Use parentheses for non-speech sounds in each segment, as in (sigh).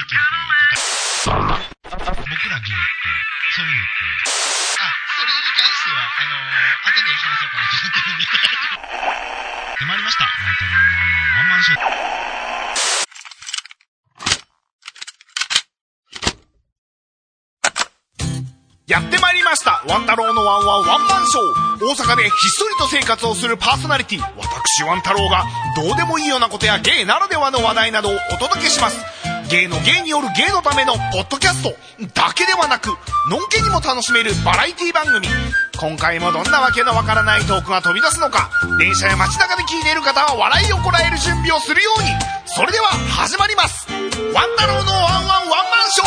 っていう方、僕ら芸って、そういうのって、あ、それに関しては、あのー、後で話そうかなと思ってるんで。決まりました。ワンタロのワンワンワンマンショー。やってまいりましたワン太郎のワンワンワンマンショー大阪でひっそりと生活をするパーソナリティ私ワン太郎がどうでもいいようなことや芸ならではの話題などをお届けします芸の芸による芸のためのポッドキャストだけではなくのんけにも楽しめるバラエティ番組。今回もどんなわけのわからないトークが飛び出すのか電車や街中で聞いている方は笑いをこらえる準備をするように。それでは始まります。ワン太郎のワンワンワンマンショ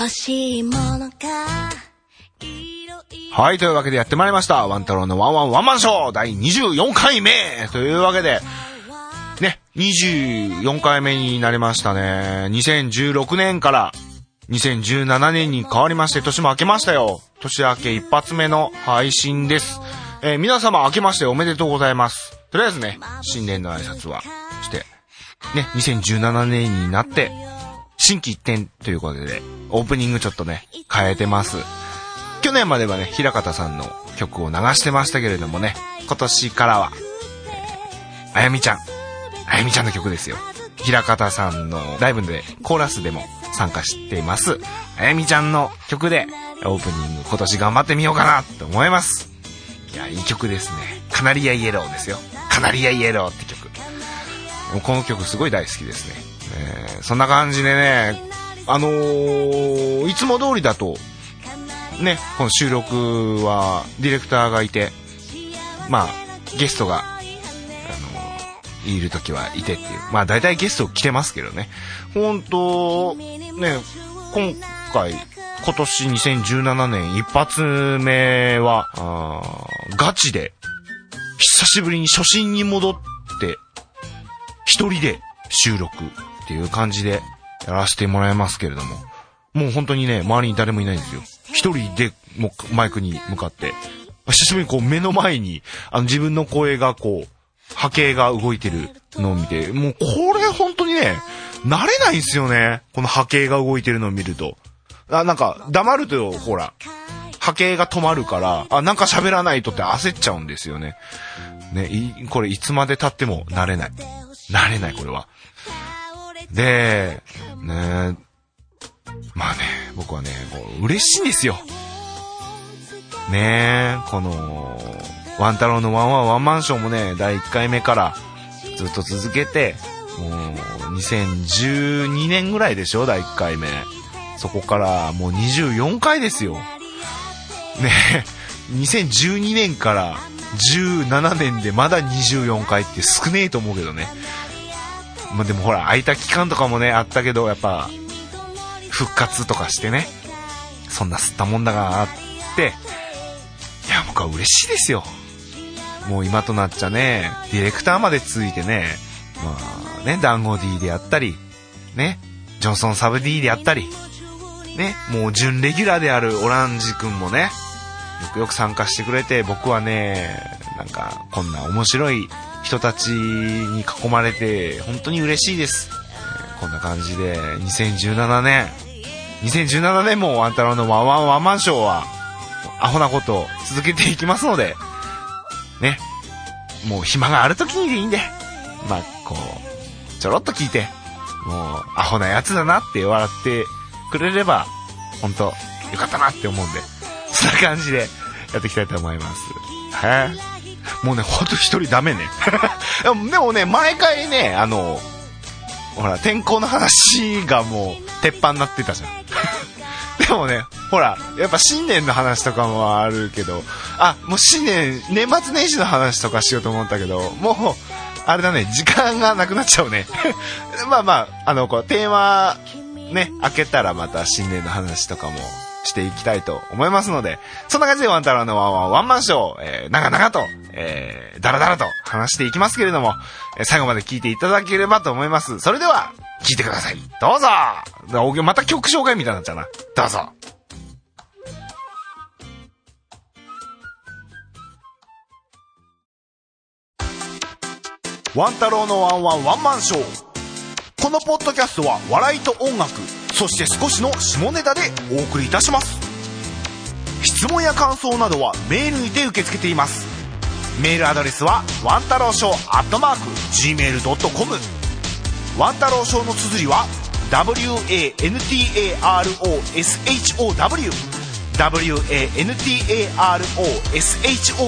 ー。欲しいものがはい、というわけでやってまいりました。ワン太郎のワンワンワンマンショー。第24回目。というわけで、ね、24回目になりましたね。2016年から2017年に変わりまして、年も明けましたよ。年明け一発目の配信です。えー皆様明けましておめでとうございます。とりあえずね、新年の挨拶はして、ね、2017年になって、新規一点ということで、オープニングちょっとね、変えてます。去年まではね、平方さんの曲を流してましたけれどもね、今年からは、えーあやみちゃん。あやみちゃんの曲ですよ。平方さんのライブでコーラスでも参加しています。あやみちゃんの曲でオープニング今年頑張ってみようかなと思います。いや、いい曲ですね。カナリアイエローですよ。カナリアイエローって曲。この曲すごい大好きですね。えーそんな感じでね、あのーいつも通りだと、ね、この収録はディレクターがいて、まあ、ゲストが、いる時はいてっていう。まあ、大体ゲスト来てますけどね。本当ね、今回、今年2017年一発目は、ガチで、久しぶりに初心に戻って、一人で収録っていう感じでやらせてもらいますけれども、もう本当にね、周りに誰もいないんですよ。一人でもマイクに向かって、久しぶりにこう目の前に、あの自分の声がこう、波形が動いてるのを見て、もうこれ本当にね、慣れないんすよね。この波形が動いてるのを見ると。あ、なんか、黙ると、ほら、波形が止まるから、あ、なんか喋らないとって焦っちゃうんですよね。ね、い、これいつまで経っても慣れない。慣れない、これは。で、ねまあね、僕はね、こう嬉しいんですよ。ね、この、ワン太郎のワンワンワンマンションもね、第1回目からずっと続けて、もう、2012年ぐらいでしょ、第1回目。そこからもう24回ですよ。ねえ、2012年から17年でまだ24回って少ねえと思うけどね。まあでもほら、空いた期間とかもね、あったけど、やっぱ、復活とかしてね、そんな吸ったもんだがあって、いや、僕は嬉しいですよ。もう今となっちゃね、ディレクターまでついてね、まあね、団子 D であったり、ね、ジョンソンサブ D であったり、ね、もう準レギュラーであるオランジ君もね、よくよく参加してくれて、僕はね、なんか、こんな面白い人たちに囲まれて、本当に嬉しいです。こんな感じで、2017年、2017年もワン太郎のワンワンワンマンショーは、アホなことを続けていきますので、ね、もう暇がある時にでいいんで、まあ、こう、ちょろっと聞いて、もう、アホなやつだなって笑ってくれれば、本当よかったなって思うんで、そんな感じでやっていきたいと思います。はい。もうね、ほんと一人ダメね。(laughs) でもね、毎回ね、あの、ほら、天候の話がもう、鉄板になってたじゃん。(laughs) でもね、ほら、やっぱ新年の話とかもあるけど、あ、もう新年、年末年始の話とかしようと思ったけど、もう、あれだね、時間がなくなっちゃうね。(laughs) まあまあ、あの、こう、テーマ、ね、開けたらまた新年の話とかもしていきたいと思いますので、そんな感じでワンタロウのワンワンワンマンショー、えー、長々と、えー、だらだらと話していきますけれども、えー最後まで聞いていただければと思います。それでは、聞いてください。どうぞまた曲紹介みたいになっちゃうな。どうぞワン太郎のワンワンワンマンショー。このポッドキャストは笑いと音楽そして少しの下ネタでお送りいたします。質問や感想などはメールにて受け付けています。メールアドレスはワンタローショーアットマーク Gmail.com ワンタローショーの綴りは WANTAROSHOW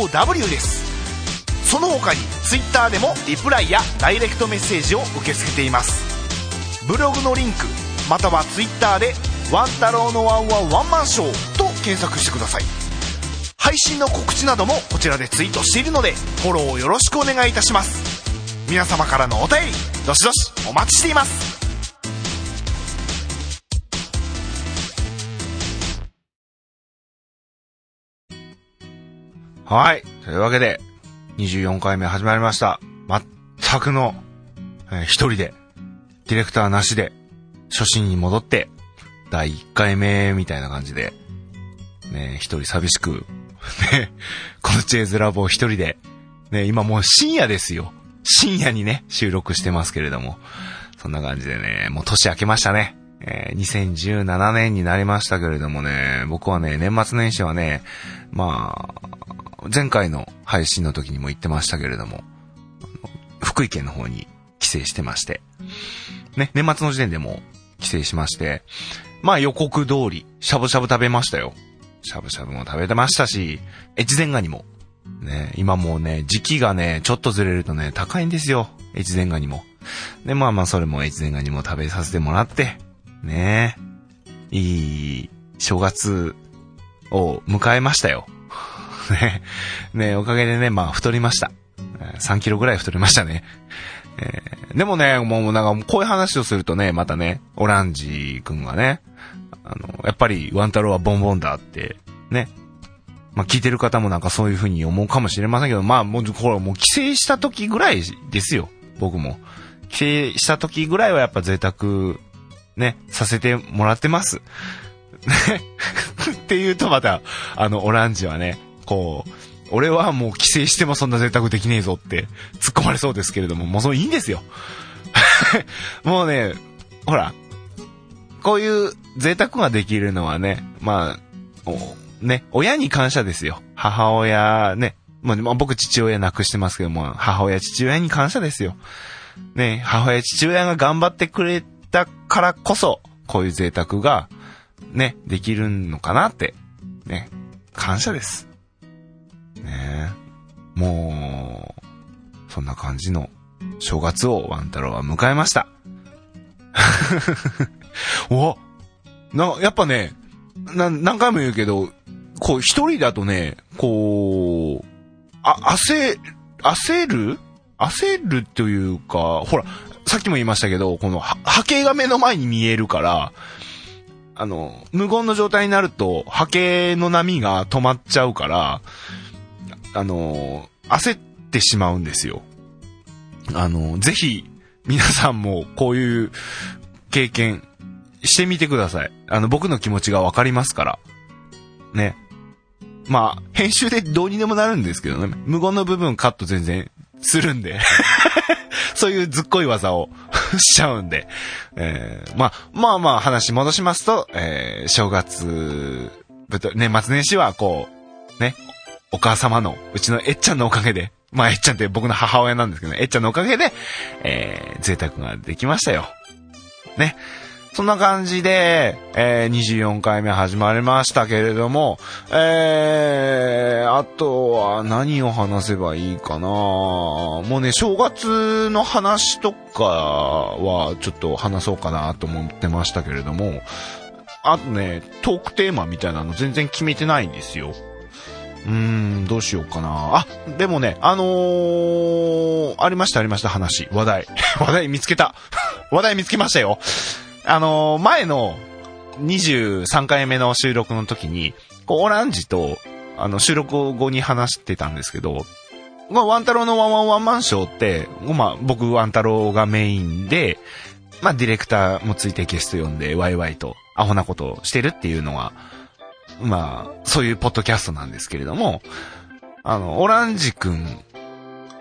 WANTAROSHOW です。その他に Twitter でもリプライやダイレクトメッセージを受け付けています。ブログのリンクまたは Twitter で「ワン太郎のワンワンワンマンショー」と検索してください。配信の告知などもこちらでツイートしているのでフォローよろしくお願いいたします。皆様からのお便りどしどしお待ちしています。はい。というわけで、24回目始まりました。全くの、えー一人で、ディレクターなしで、初心に戻って、第1回目みたいな感じで、ね、一人寂しく、(laughs) ね、このチェーズラボを一人で、ね、今もう深夜ですよ。深夜にね、収録してますけれども、そんな感じでね、もう年明けましたね。えー2017年になりましたけれどもね、僕はね、年末年始はね、まあ、前回の配信の時にも言ってましたけれども、福井県の方に帰省してまして、ね、年末の時点でも帰省しまして、まあ予告通り、しゃぶしゃぶ食べましたよ。しゃぶしゃぶも食べてましたし、越前ガニも。ね、今もうね、時期がね、ちょっとずれるとね、高いんですよ。越前ガニも。で、まあまあそれも越前ガニも食べさせてもらって、ねいい正月を迎えましたよ。ね、ね、おかげでね、まあ太りました。3キロぐらい太りましたね。えーでもね、もうなんかこういう話をするとね、またね、オランジ君がね、あの、やっぱりワン太郎はボンボンだって、ね。まあ聞いてる方もなんかそういう風に思うかもしれませんけど、まあもう、ほらもう帰省した時ぐらいですよ。僕も。帰省した時ぐらいはやっぱ贅沢、ね、させてもらってます。ね。(laughs) っていうとまた、あの、オランジはね、こう、俺はもう帰省してもそんな贅沢できねえぞって突っ込まれそうですけれども、もうそれいいんですよ。(laughs) もうね、ほら、こういう贅沢ができるのはね、まあ、ね、親に感謝ですよ。母親ね、まあ、まあ僕父親亡くしてますけども、母親父親に感謝ですよ。ね、母親父親が頑張ってくれたからこそ、こういう贅沢が、ね、できるのかなって、ね、感謝です。ねもう、そんな感じの正月をワン太郎は迎えました。(laughs) おな、やっぱね、な、何回も言うけど、こう一人だとね、こう、あ、焦、焦る？焦るというか、ほら、さっきも言いましたけど、この波形が目の前に見えるから、あの、無言の状態になると波形の波が止まっちゃうから、あの、焦ってしまうんですよ。あの、ぜひ、皆さんもこういう経験してみてください。あの、僕の気持ちがわかりますから。ね。まあ、編集でどうにでもなるんですけどね。無言の部分カット全然するんで。(laughs) そういうずっこい技を (laughs) しちゃうんで。えーまあ、まあまあ話戻しますと、えー正月、年末年始はこう、ね、お母様の、うちのえっちゃんのおかげで、まあえっちゃんって僕の母親なんですけどね、えっちゃんのおかげで、えー贅沢ができましたよ。ね。そんな感じで、えー24回目始まりましたけれども、えー、あとは何を話せばいいかなもうね、正月の話とかはちょっと話そうかなと思ってましたけれども、あとね、トークテーマみたいなの全然決めてないんですよ。うーん、どうしようかな。あ、でもね、あのー、ありましたありました話、話題。(laughs) 話題見つけた。(laughs) 話題見つけましたよ。あのー前の23回目の収録の時に、こう、オランジと、あの、収録後に話してたんですけど、まあ、ワン太郎のワンワンワンマンショーって、まあ、僕、ワン太郎がメインで、まあ、ディレクターもついてゲスト呼んで、ワイワイと、アホなことをしてるっていうのは、まあ、そういうポッドキャストなんですけれども、あの、オランジくん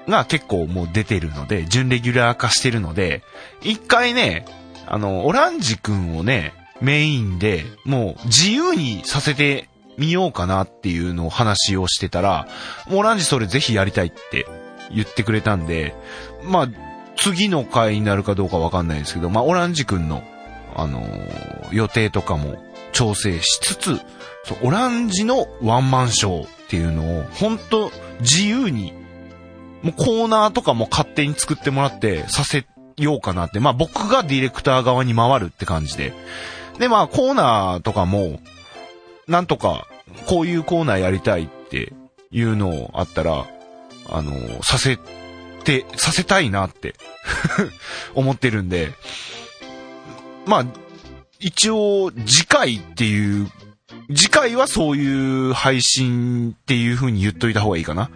が結構もう出てるので、準レギュラー化してるので、一回ね、あの、オランジ君をね、メインで、もう自由にさせてみようかなっていうのを話をしてたら、もうオランジそれぜひやりたいって言ってくれたんで、まあ、次の回になるかどうかわかんないですけど、まあ、オランジ君の、あのー予定とかも調整しつつ、そうオランジのワンマンショーっていうのを、ほんと自由に、もうコーナーとかも勝手に作ってもらってさせようかなって、まあ僕がディレクター側に回るって感じで。で、まあコーナーとかも、なんとか、こういうコーナーやりたいっていうのをあったら、あの、させて、させたいなって (laughs) 思ってるんで、まあ、一応、次回っていう、次回はそういう配信っていう風に言っといた方がいいかな。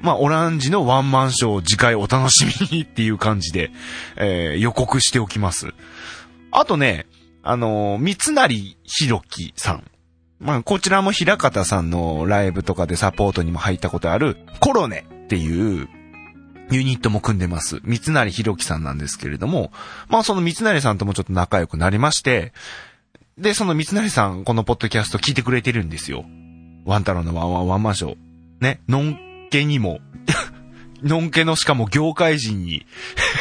まあ、オランジのワンマンショー次回お楽しみにっていう感じで、えー予告しておきます。あとね、あのー三成ひろきさん。まあ、こちらも平方さんのライブとかでサポートにも入ったことある、コロネっていう、ユニットも組んでます。三成ひろきさんなんですけれども、まあその三成さんともちょっと仲良くなりまして、で、その三成さん、このポッドキャスト聞いてくれてるんですよ。ワンタロウのワンワンワンマンショー。ね、のんけにも、(laughs) のんけのしかも業界人に、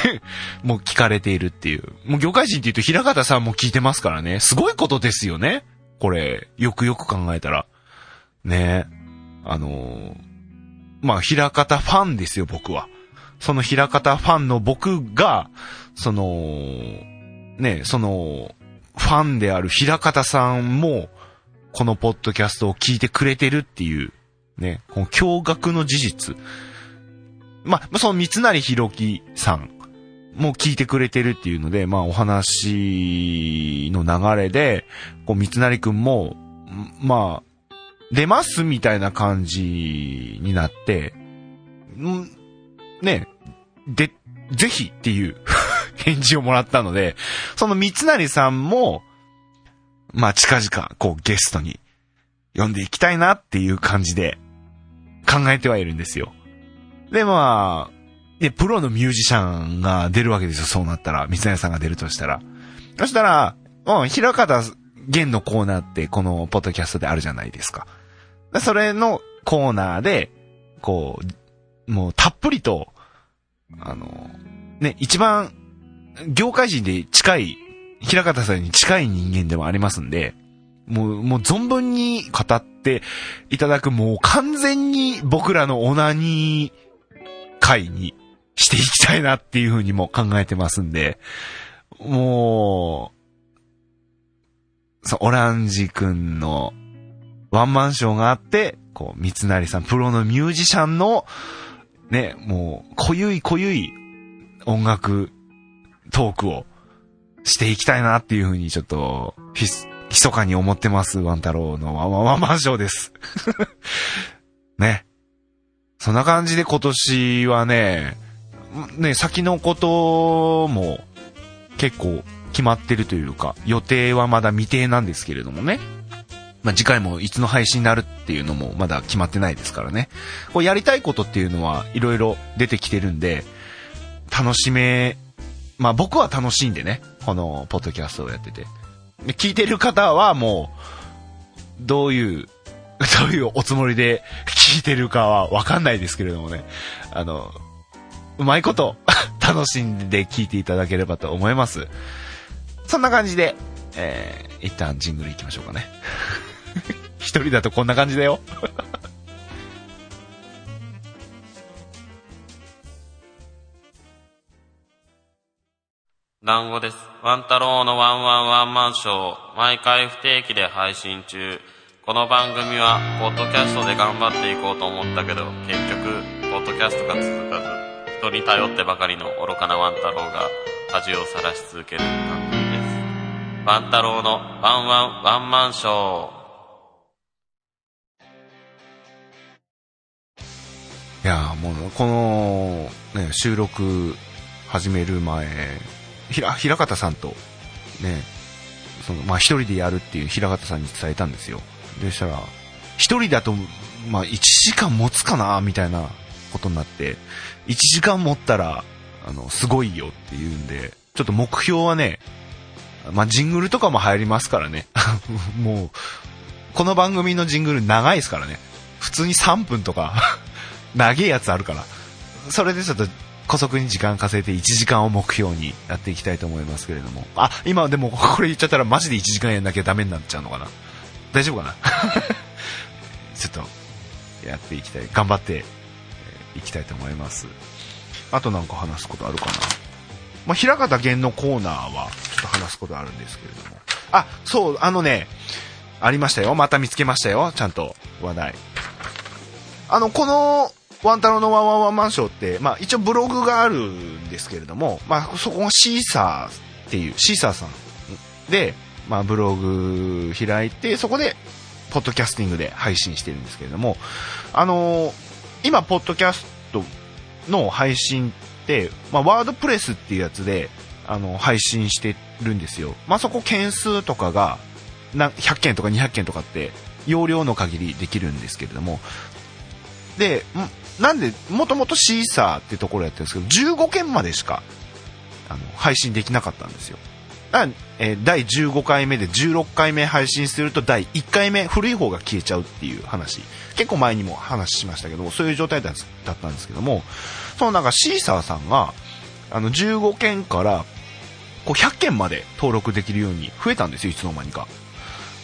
(laughs) もう聞かれているっていう。もう業界人って言うと平方さんも聞いてますからね。すごいことですよね。これ、よくよく考えたら。ねあのーまあ、平方ファンですよ、僕は。その平方ファンの僕が、その、ね、その、ファンである平方さんも、このポッドキャストを聞いてくれてるっていう、ね、この驚愕の事実。まあ、その三成ひろきさんも聞いてくれてるっていうので、まあお話の流れで、こう三成くんも、まあ、出ますみたいな感じになって、んね、で、ぜひっていう返事をもらったので、その三成さんも、まあ近々、こうゲストに呼んでいきたいなっていう感じで考えてはいるんですよ。で、まあ、で、プロのミュージシャンが出るわけですよ、そうなったら。三成さんが出るとしたら。そしたら、うん、平方玄のコーナーってこのポッドキャストであるじゃないですか。それのコーナーで、こう、もうたっぷりと、あの、ね、一番、業界人で近い、平方さんに近い人間でもありますんで、もう、もう存分に語っていただく、もう完全に僕らのオナニー会にしていきたいなっていうふうにも考えてますんで、もう、そう、オランジ君のワンマンショーがあって、こう、三成さん、プロのミュージシャンの、ね、もう、濃ゆい濃ゆい音楽トークをしていきたいなっていうふうにちょっと、ひ、密かに思ってます。ワン太郎のワンワンワンマンショーです。(laughs) ね。そんな感じで今年はね、ね、先のことも結構決まってるというか、予定はまだ未定なんですけれどもね。まあ、次回もいつの配信になるっていうのもまだ決まってないですからね。こうやりたいことっていうのはいろいろ出てきてるんで、楽しめ、まあ僕は楽しんでね、このポッドキャストをやってて。聞いてる方はもう、どういう、(laughs) どういうおつもりで聞いてるかはわかんないですけれどもね。あの、うまいこと (laughs) 楽しんで聞いていただければと思います。そんな感じで、えー、一旦ジングル行きましょうかね。(laughs) 一人だとこんな感じだよ。団子です。ワン太郎のワンワンワンマンショー、毎回不定期で配信中。この番組は、ポッドキャストで頑張っていこうと思ったけど、結局、ポッドキャストが続かず、人に頼ってばかりの愚かなワン太郎が、恥をさらし続ける番組です。ワン太郎のワンワンワンマンショー。いやーもう、この、ね、収録始める前、ひら、平方さんと、ね、その、まあ、一人でやるっていう平方さんに伝えたんですよ。でしたら、一人だと、まあ、1時間持つかなみたいなことになって、1時間持ったら、あの、すごいよっていうんで、ちょっと目標はね、まあ、ジングルとかも入りますからね。(laughs) もう、この番組のジングル長いですからね。普通に3分とか、(laughs) 長いやつあるから。それでちょっと、古速に時間稼いで1時間を目標にやっていきたいと思いますけれども。あ、今でもこれ言っちゃったらマジで1時間やんなきゃダメになっちゃうのかな。大丈夫かな？(laughs) ちょっと、やっていきたい。頑張って、いきたいと思います。あとなんか話すことあるかな？まあ、平方源のコーナーは、ちょっと話すことあるんですけれども。あ、そう、あのね、ありましたよ。また見つけましたよ。ちゃんと話題。あの、この、ワンタロのワンワンワンマンショーって、まあ一応ブログがあるんですけれども、まあそこがシーサーっていう、シーサーさんで、まあブログ開いて、そこで、ポッドキャスティングで配信してるんですけれども、あのー今、ポッドキャストの配信って、まあワードプレスっていうやつで、あの、配信してるんですよ。まあそこ件数とかが、な100件とか200件とかって、容量の限りできるんですけれども、で、なんで、もともとシーサーってところやってるんですけど、15件までしか、あの、配信できなかったんですよ。だからえー第15回目で16回目配信すると第1回目、古い方が消えちゃうっていう話。結構前にも話しましたけど、そういう状態だだったんですけども、そのなんかシーサーさんが、あの、15件から、こう100件まで登録できるように増えたんですよ、いつの間にか。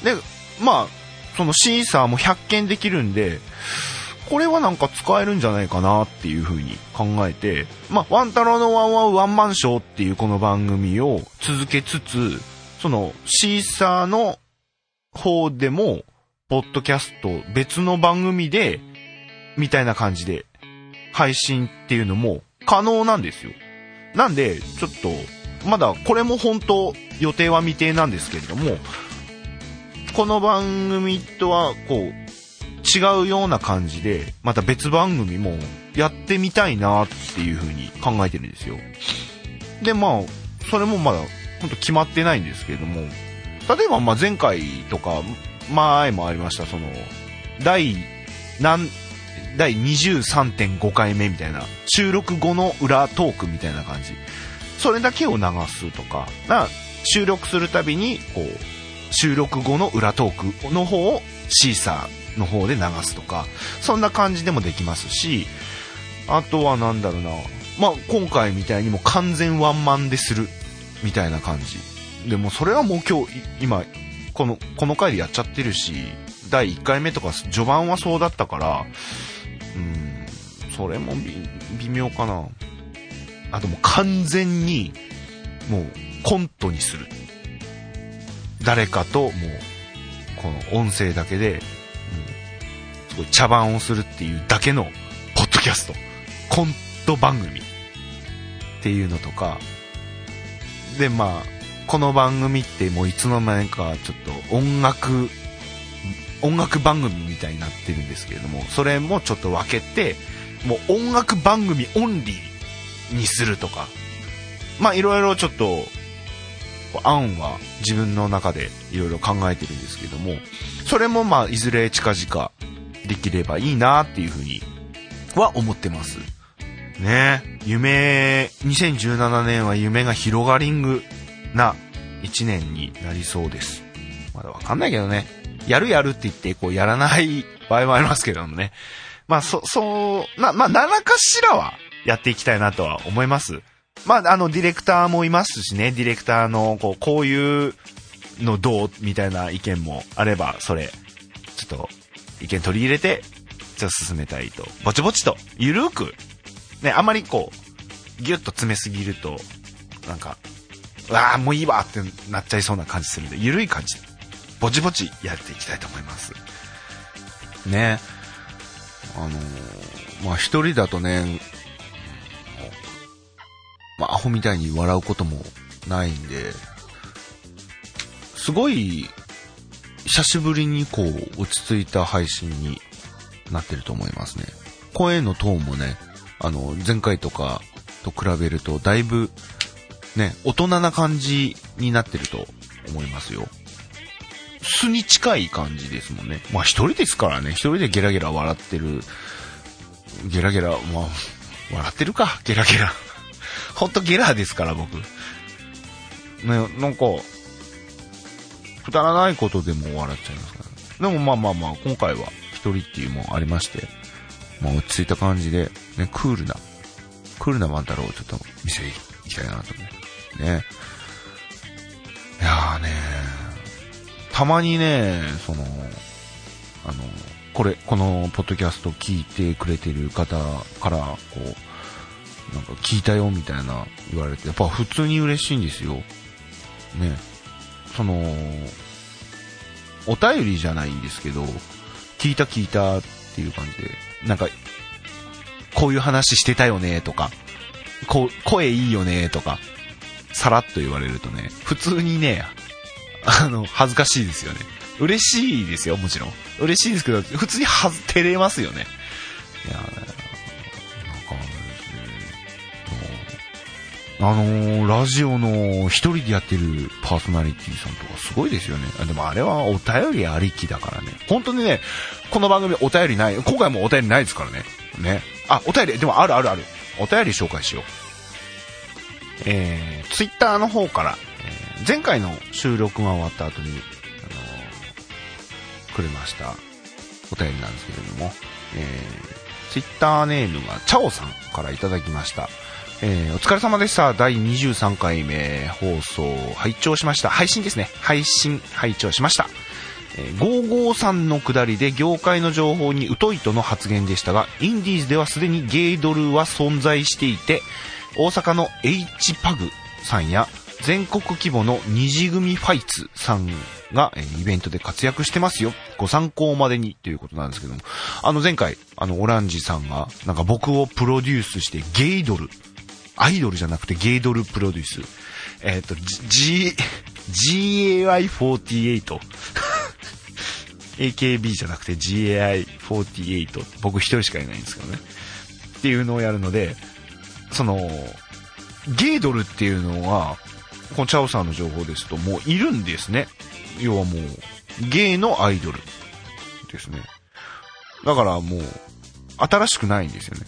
で、まあ、そのシーサーも100件できるんで、これはなんか使えるんじゃないかなっていう風に考えて、まあ、ワンタロのワンワンワンマンショーっていうこの番組を続けつつ、そのシーサーの方でも、ポッドキャスト別の番組で、みたいな感じで配信っていうのも可能なんですよ。なんで、ちょっと、まだこれも本当予定は未定なんですけれども、この番組とはこう、違うような感じで、また別番組もやってみたいなっていう風に考えてるんですよ。で、まあ、それもまだ、本当決まってないんですけれども、例えばまあ前回とか、前もありました、その、第、何、第23.5回目みたいな、収録後の裏トークみたいな感じ。それだけを流すとか、な収録するたびに、こう、収録後の裏トークの方をシーサーの方で流すとか、そんな感じでもできますし、あとはなんだろうな、まあ今回みたいにもう完全ワンマンでするみたいな感じ。でもそれはもう今日、今、この、この回でやっちゃってるし、第1回目とか序盤はそうだったから、うん、それも微妙かな。あともう完全に、もうコントにする。誰かともう、この音声だけで、ごい茶番をするっていうだけの、ポッドキャスト。コント番組。っていうのとか。で、まあ、この番組ってもういつの間にかちょっと音楽、音楽番組みたいになってるんですけれども、それもちょっと分けて、もう音楽番組オンリーにするとか。まあいろいろちょっと、案は自分の中でいろいろ考えてるんですけども、それもまあいずれ近々できればいいなっていうふうには思ってます。ね夢、2017年は夢が広がりんぐな1年になりそうです。まだわかんないけどね。やるやるって言って、こうやらない場合もありますけどもね。まあ、そ、そう、な、まあ、何らかしらはやっていきたいなとは思います。まあ、あの、ディレクターもいますしね、ディレクターの、こう、こういうのどうみたいな意見もあれば、それ、ちょっと、意見取り入れて、じゃあ進めたいと。ぼちぼちと、ゆるく、ね、あまりこう、ギュッと詰めすぎると、なんか、うわあもういいわってなっちゃいそうな感じするんで、ゆるい感じ、ぼちぼちやっていきたいと思います。ね。あのーまあ一人だとね、まあアホみたいに笑うこともないんで、すごい、久しぶりにこう、落ち着いた配信になってると思いますね。声のトーンもね、あの、前回とかと比べると、だいぶ、ね、大人な感じになってると思いますよ。素に近い感じですもんね。まあ一人ですからね、一人でゲラゲラ笑ってるゲラゲラ、まあ、笑ってるか、ゲラゲラ。ほんとゲラですから、僕。ね、なんか、くだらないことでも笑っちゃいますから、ね。でもまあまあまあ、今回は一人っていうもんありまして、まあ落ち着いた感じで、ね、クールな、クールなワン太郎をちょっと見せていきたいなと思う。ね。いやーねたまにね、その、あの、これ、このポッドキャスト聞いてくれてる方から、こう、なんか聞いたよみたいな言われて、やっぱ普通に嬉しいんですよ。ね。その、お便りじゃないんですけど、聞いた聞いたっていう感じで、なんか、こういう話してたよねとか、こ、声いいよねとか、さらっと言われるとね、普通にね、あの、恥ずかしいですよね。嬉しいですよ、もちろん。嬉しいですけど、普通にはず、照れますよね。いや、あ、のーラジオの一人でやってるパーソナリティさんとかすごいですよね。でもあれはお便りありきだからね。本当にね、この番組お便りない、今回もお便りないですからね。ね。あ、お便り、でもあるあるある。お便り紹介しよう。えー、ツイッターの方から、えー前回の収録が終わった後に、あのーくれましたお便りなんですけれども、えー、ツイッターネームがチャオさんからいただきました。えー、お疲れ様でした。第23回目放送、拝聴しました。配信ですね。配信、拝聴しました。えー、553の下りで業界の情報に疎いとの発言でしたが、インディーズではすでにゲイドルは存在していて、大阪の H パグさんや全国規模の二次組ファイツさんが、えーイベントで活躍してますよ。ご参考までにということなんですけども。あの前回、あのオランジさんが、なんか僕をプロデュースしてゲイドル、アイドルじゃなくてゲイドルプロデュース。えっ、と、G、GAI48。AKB じゃなくて GAI48 って僕一人しかいないんですけどね。っていうのをやるので、その、ゲイドルっていうのは、このチャオさんの情報ですともういるんですね。要はもう、ゲイのアイドルですね。だからもう、新しくないんですよね。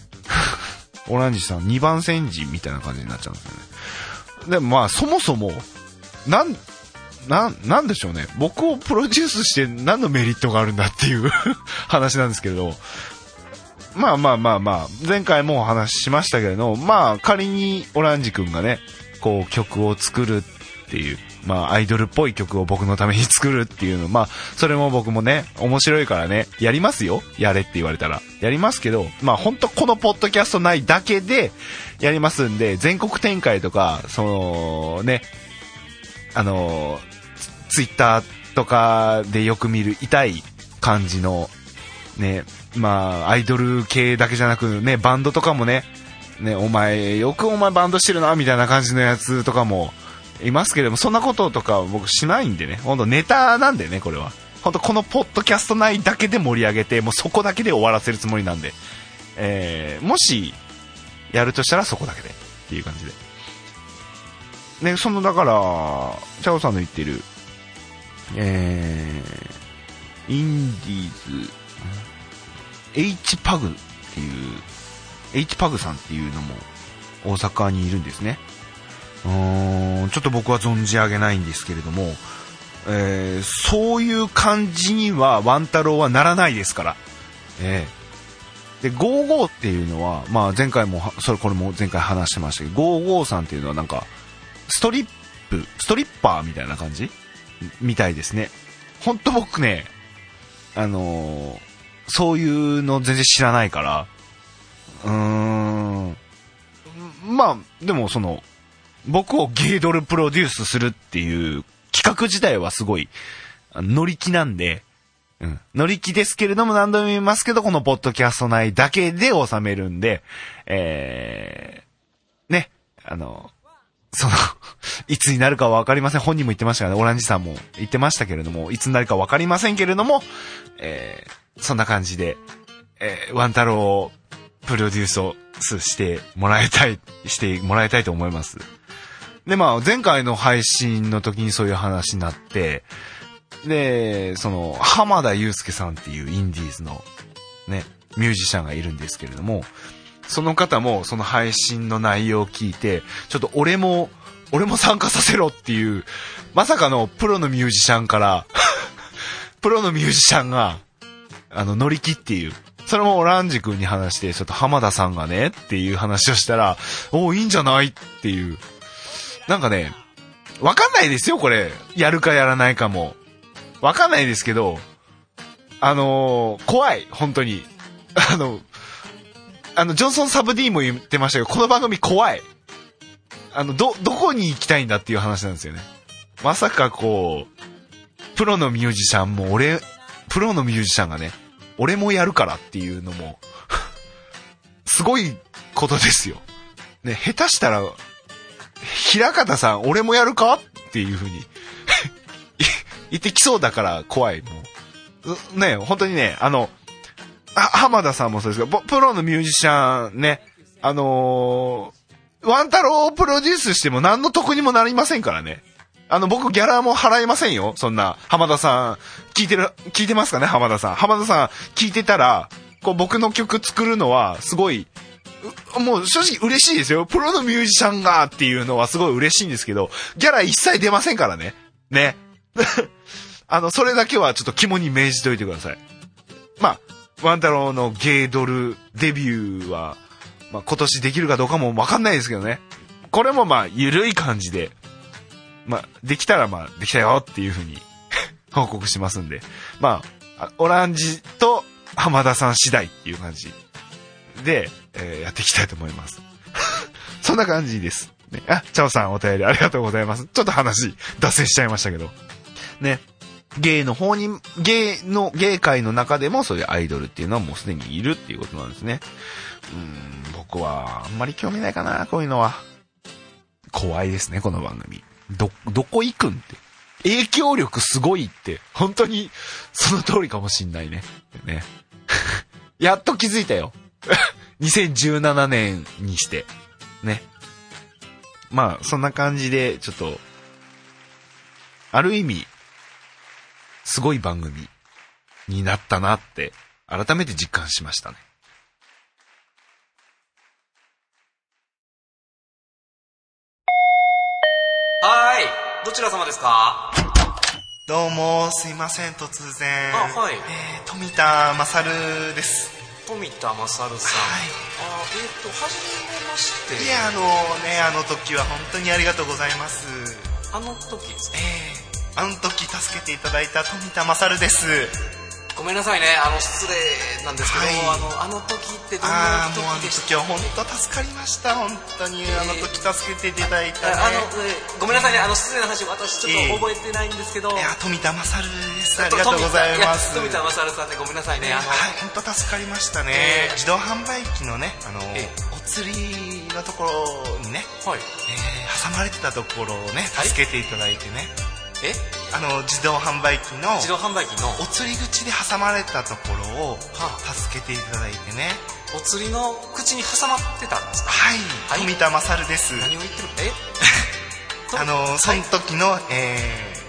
オランジさん2番煎じみたいな感じになっちゃうんですよね。でもまあそもそも、なん、な、なんでしょうね。僕をプロデュースして何のメリットがあるんだっていう (laughs) 話なんですけれど、まあまあまあまあ、前回もお話ししましたけれど、まあ仮にオランジ君がね、こう曲を作るっていう、まあアイドルっぽい曲を僕のために作るっていうの、まあそれも僕もね、面白いからね、やりますよ。やれって言われたら。やりますけど、まあ本当このポッドキャスト内だけでやりますんで、全国展開とか、そのね、あの、ツイッターとかでよく見る痛い感じの、ね、まあ、アイドル系だけじゃなくね、バンドとかもね、ね、お前、よくお前バンドしてるな、みたいな感じのやつとかもいますけども、そんなこととか僕しないんでね、ほんとネタなんでね、これは。ほんとこのポッドキャスト内だけで盛り上げて、もうそこだけで終わらせるつもりなんで、えー、もし、やるとしたらそこだけで、っていう感じで。ね、その、だから、チャオさんの言ってる、えー、インディーズ、H パグっていう、H パグさんっていうのも大阪にいるんですね。うん、ちょっと僕は存じ上げないんですけれども、えーそういう感じにはワン太郎はならないですから。ええで、55っていうのは、まあ前回も、それこれも前回話してましたけど、55さんっていうのはなんか、ストリップ、ストリッパーみたいな感じ？みたいですね。ほんと僕ね、あのーそういうの全然知らないから、うーん、まあ、でもその、僕をゲイドルプロデュースするっていう企画自体はすごい、乗り気なんで、うん。乗り気ですけれども何度も言いますけど、このポッドキャスト内だけで収めるんで、えー、ね、あの、その、(laughs) いつになるかはわかりません。本人も言ってましたからね、オランジさんも言ってましたけれども、いつになるかわかりませんけれども、えー、そんな感じで、えー、ワン太郎をプロデュースをしてもらいたい、してもらいたいと思います。で、まあ、前回の配信の時にそういう話になって、で、その、浜田祐介さんっていうインディーズの、ね、ミュージシャンがいるんですけれども、その方もその配信の内容を聞いて、ちょっと俺も、俺も参加させろっていう、まさかのプロのミュージシャンから、(laughs) プロのミュージシャンが、あの、乗り気っていう。それもオランジ君に話して、ちょっと浜田さんがね、っていう話をしたら、おいいんじゃないっていう。なんかね、わかんないですよ、これ。やるかやらないかも。わかんないですけど、あのー怖い、本当に。(laughs) あの、あの、ジョンソン・サブディーも言ってましたけど、この番組怖い。あの、ど、どこに行きたいんだっていう話なんですよね。まさかこう、プロのミュージシャンも俺、プロのミュージシャンがね、俺もやるからっていうのも、(laughs) すごいことですよ。ね、下手したら、平方さん、俺もやるか？っていうふうに (laughs) 言ってきそうだから怖い、もう。ね、本当にね、あの、あ浜田さんもそうですけど、プロのミュージシャンね、あのーワン太郎をプロデュースしても何の得にもなりませんからね。あの、僕ギャラも払いませんよ。そんな、浜田さん、聞いてる、聞いてますかね、浜田さん。浜田さん、聞いてたら、こう僕の曲作るのは、すごい、もう正直嬉しいですよ。プロのミュージシャンがっていうのはすごい嬉しいんですけど、ギャラ一切出ませんからね。ね。(laughs) あの、それだけはちょっと肝に銘じておいてください。まあ、ワン太郎のゲイドルデビューは、まあ今年できるかどうかもわかんないですけどね。これもまあ、ゆるい感じで、まあ、できたらまあ、できたよっていうふうに (laughs) 報告しますんで。ま、あオランジと浜田さん次第っていう感じで、えーやっていきたいと思います。(laughs) そんな感じです。ね、あ、チャオさんお便りありがとうございます。ちょっと話、脱線しちゃいましたけど。ね。ゲイの方に、ゲイの、ゲイ界の中でもそういうアイドルっていうのはもうすでにいるっていうことなんですね。うん、僕はあんまり興味ないかな、こういうのは。怖いですね、この番組。ど、どこ行くんって。影響力すごいって、本当に、その通りかもしんないね。ね。(laughs) やっと気づいたよ。(laughs) 2017年にして。ね。まあ、そんな感じで、ちょっと、ある意味、すごい番組になったなって、改めて実感しましたね。はーい。どちら様ですか？どうも、すいません、突然。あはいえー、富田勝です。富田勝さん。はいあえっ、と、はじめまして。いや、あのね、あの時は本当にありがとうございます。あの時ですえね。ー、あの時助けていただいた富田勝です。ごめんなさいね。あの、失礼なんですけど、はいあの、あの時ってどんなあー、もうあの時でした時は本当助かりました、本当に。あの時助けていただいたね。ああの、えーごめんなさいね。あの、失礼な話、私ちょっと覚えてないんですけど。いや、富田勝です。ありがとうございます。富田勝さんでごめんなさいね。あの、はい、本当助かりましたね、えー自動販売機のね、あのえお釣りのところにね、はい。えー挟まれてたところをねはい助けていただいてね、え？あの自動販売機の自動販売機のお釣り口で挟まれたところをは助けていただいてね。お釣りの口に挟まってたんですか？はい、はい。富田勝です。何を言ってるえ？(laughs) あのその時の、えー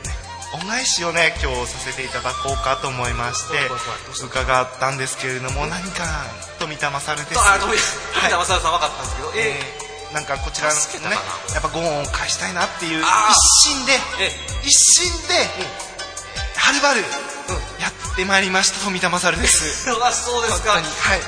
恩返しをね今日させていただこうかと思いまして伺ったんですけれども何か富田勝です。あ、富田勝さん分かったんですけど、ええーなんかこちらのねやっぱご恩を返したいなっていう一心でえ一心ではるばるやってまいりました富田勝です。(laughs) ー、あそうですか、はい。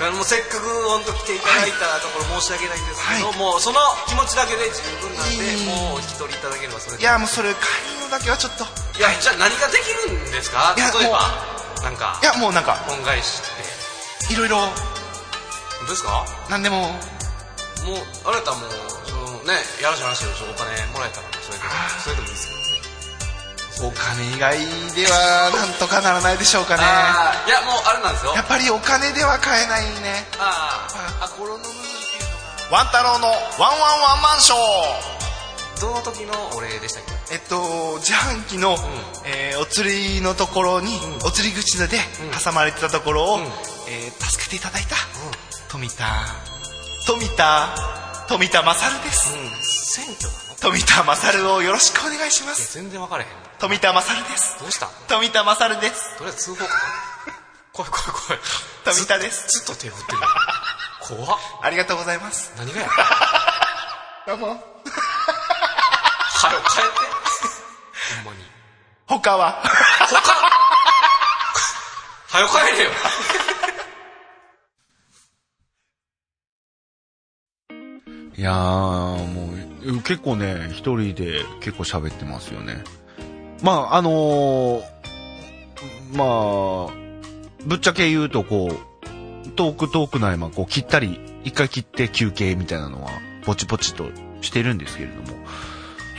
あのせっかく本当来ていただいたところ申し訳ないんですけど、はい。もうその気持ちだけで十分なんで、うんもうお引き取りいただければそれで。いやもうそれ帰るのだけはちょっと。いやじゃあ何ができるんですか？例えばなんかいやもうなんか。恩返しって。いろいろ。本当ですか？何でももうあなたもうそのねやらしい話でお金もらえたらそれでそれでもいいですけど。ねお金以外ではなんとかならないでしょうかね。いやもうあれなんですよ。やっぱりお金では買えないね。あーあ心の部分っていうのが。ワン太郎のワンワンワンマンショー。どの時のお礼でしたっけ？えっと自販機の、えーお釣りのところに、お釣り口で挟まれてたところを、ん。えー助けていただいた、富田富田富田勝です、うん。選挙なの？富田勝をよろしくお願いします。全然分からへん富田勝です。どうした？ん富田勝です。とりあえず通報。か怖い怖い怖い。富田です。ずっと手振ってる。怖っ。ありがとうございます。何がや？(laughs) どうも。はよ帰って。ほんまに他？は (laughs) はよ帰れよいやー、もう、結構ね、一人で結構喋ってますよね。まあ、あのーまあ、ぶっちゃけ言うとこう、トークトークの合間、こう切ったり、一回切って休憩みたいなのは、ポチポチとしてるんですけれども、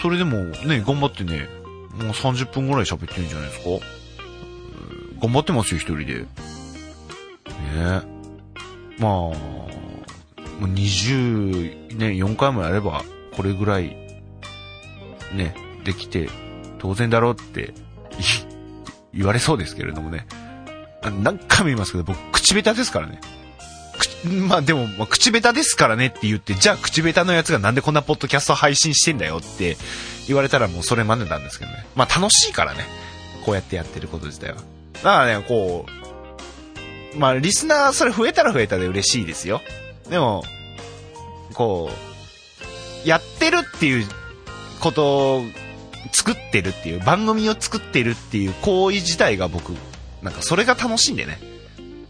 それでもね、頑張ってね、もう30分ぐらい喋ってるんじゃないですか？頑張ってますよ、一人で。ねまあ、もう20ね、4回もやれば、これぐらい、ね、できて、当然だろうって、(laughs) 言われそうですけれどもね。何回も言いますけど、僕、口下手ですからね。まあでも、まあ、口下手ですからねって言って、じゃあ口下手のやつがなんでこんなポッドキャスト配信してんだよって言われたらもうそれまでなんですけどね。まあ楽しいからね。こうやってやってること自体は。だからね、こう、まあリスナーそれ増えたら増えたで嬉しいですよ。でも、こう、やってるっていうことを作ってるっていう、番組を作ってるっていう行為自体が僕、なんかそれが楽しいんでね。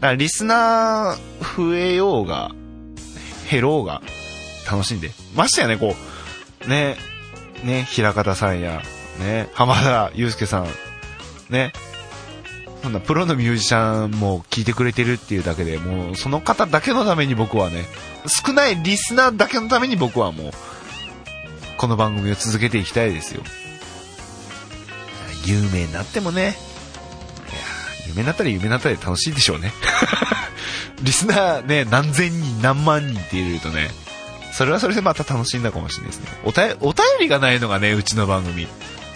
だからリスナー増えようが、減ろうが、楽しんで。ましてやね、こう、ね、ね、平方さんや、ね、浜田祐介さん、ね、そんなプロのミュージシャンも聞いてくれてるっていうだけでもうその方だけのために僕はね少ないリスナーだけのために僕はもうこの番組を続けていきたいですよ。有名になってもね。いや有名になったら有名になったら楽しいでしょうね。(laughs) リスナーね何千人何万人って入れるとねそれはそれでまた楽しいんだかもしれないですね。おたお便りがないのがねうちの番組。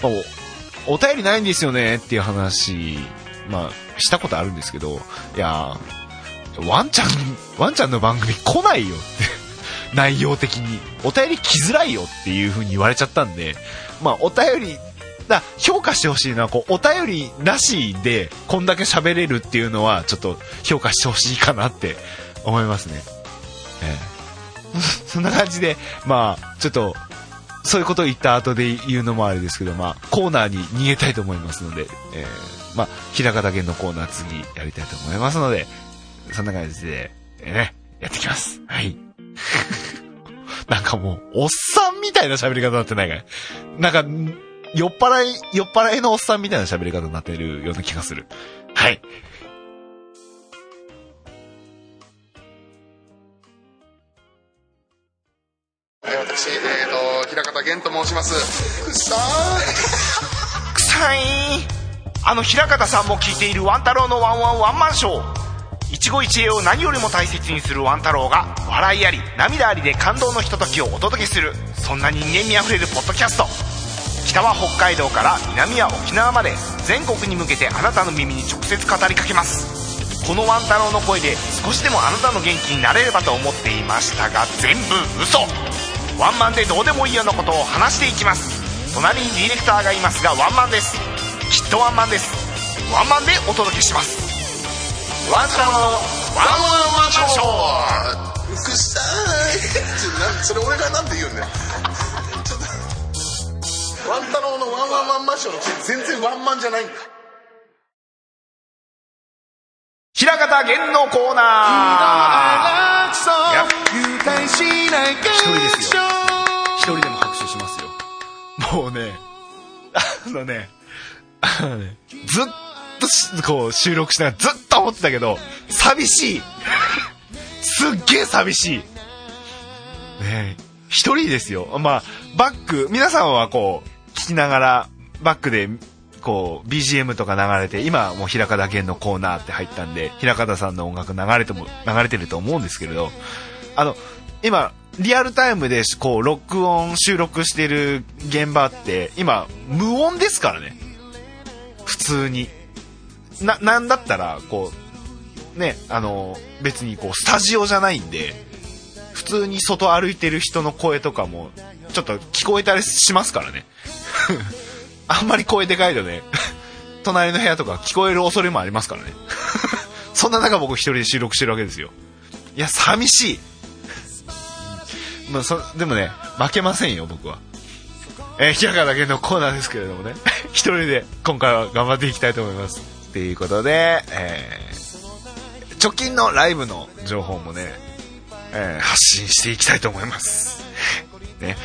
おお便りないんですよねっていう話まあ、したことあるんですけど、いやワンちゃん、ワンちゃんの番組 (laughs) 来ないよって、内容的に。お便り来づらいよっていう風に言われちゃったんで、まあ、お便り、だ評価してほしいのは、こう、お便りなしで、こんだけ喋れるっていうのは、ちょっと評価してほしいかなって思いますね。ええ。(laughs) そんな感じで、まあ、ちょっと、そういうことを言った後で言うのもあれですけど、まあ、コーナーに逃げたいと思いますので、えーまあ、平方源のコーナー次やりたいと思いますので、そんな感じで、えーね、やってきます。はい。(laughs) なんかもう、おっさんみたいな喋り方になってないかい？なんか、酔っ払い、酔っ払いのおっさんみたいな喋り方になってるような気がする。はい。私、えーと、平方源と申します。くっさーい。臭いあの平方さんも聞いているワン太郎のワンワンワンマンショー。一期一会を何よりも大切にするワン太郎が笑いあり涙ありで感動のひとときをお届けするそんな人間味あふれるポッドキャスト。北は北海道から南は沖縄まで全国に向けてあなたの耳に直接語りかけます。このワン太郎の声で少しでもあなたの元気になれればと思っていましたが全部嘘。ワンマンでどうでもいいようなことを話していきます。隣にディレクターがいますがワンマンです。きっとワンマンですワンマンでお届けしますワン太郎のワンワンワンショーくっさーい。それ俺がなんて言うんだよ。ちょっと。ワン太郎のワンワンワンマンショーの全然ワンマンじゃないんだ。平方源のコーナーいや一人ですよ一人でも拍手しますよもうねあのねあのねずっとこう収録しながらずっと思ってたけど寂しい。(laughs) すっげえ寂しい。ねえ一人ですよ。まあバック皆さんはこう聞きながらバックでこう BGM とか流れて今もう平方源のコーナーって入ったんで平方さんの音楽流れても流れてると思うんですけれどあの今リアルタイムでこう録音収録してる現場って今無音ですからね。普通にななんだったらこうねあの別にこうスタジオじゃないんで普通に外歩いてる人の声とかもちょっと聞こえたりしますからね (laughs) あんまり声でかいとね、(laughs) 隣の部屋とか聞こえる恐れもありますからね。(laughs) そんな中僕一人で収録してるわけですよ。いや、寂しい。まあ、そ、でもね、負けませんよ、僕は。えー、平川だけのコーナーですけれどもね。(laughs) 一人で今回は頑張っていきたいと思います。ということで、えー、直近のライブの情報もね、えー、発信していきたいと思います。(laughs) ね。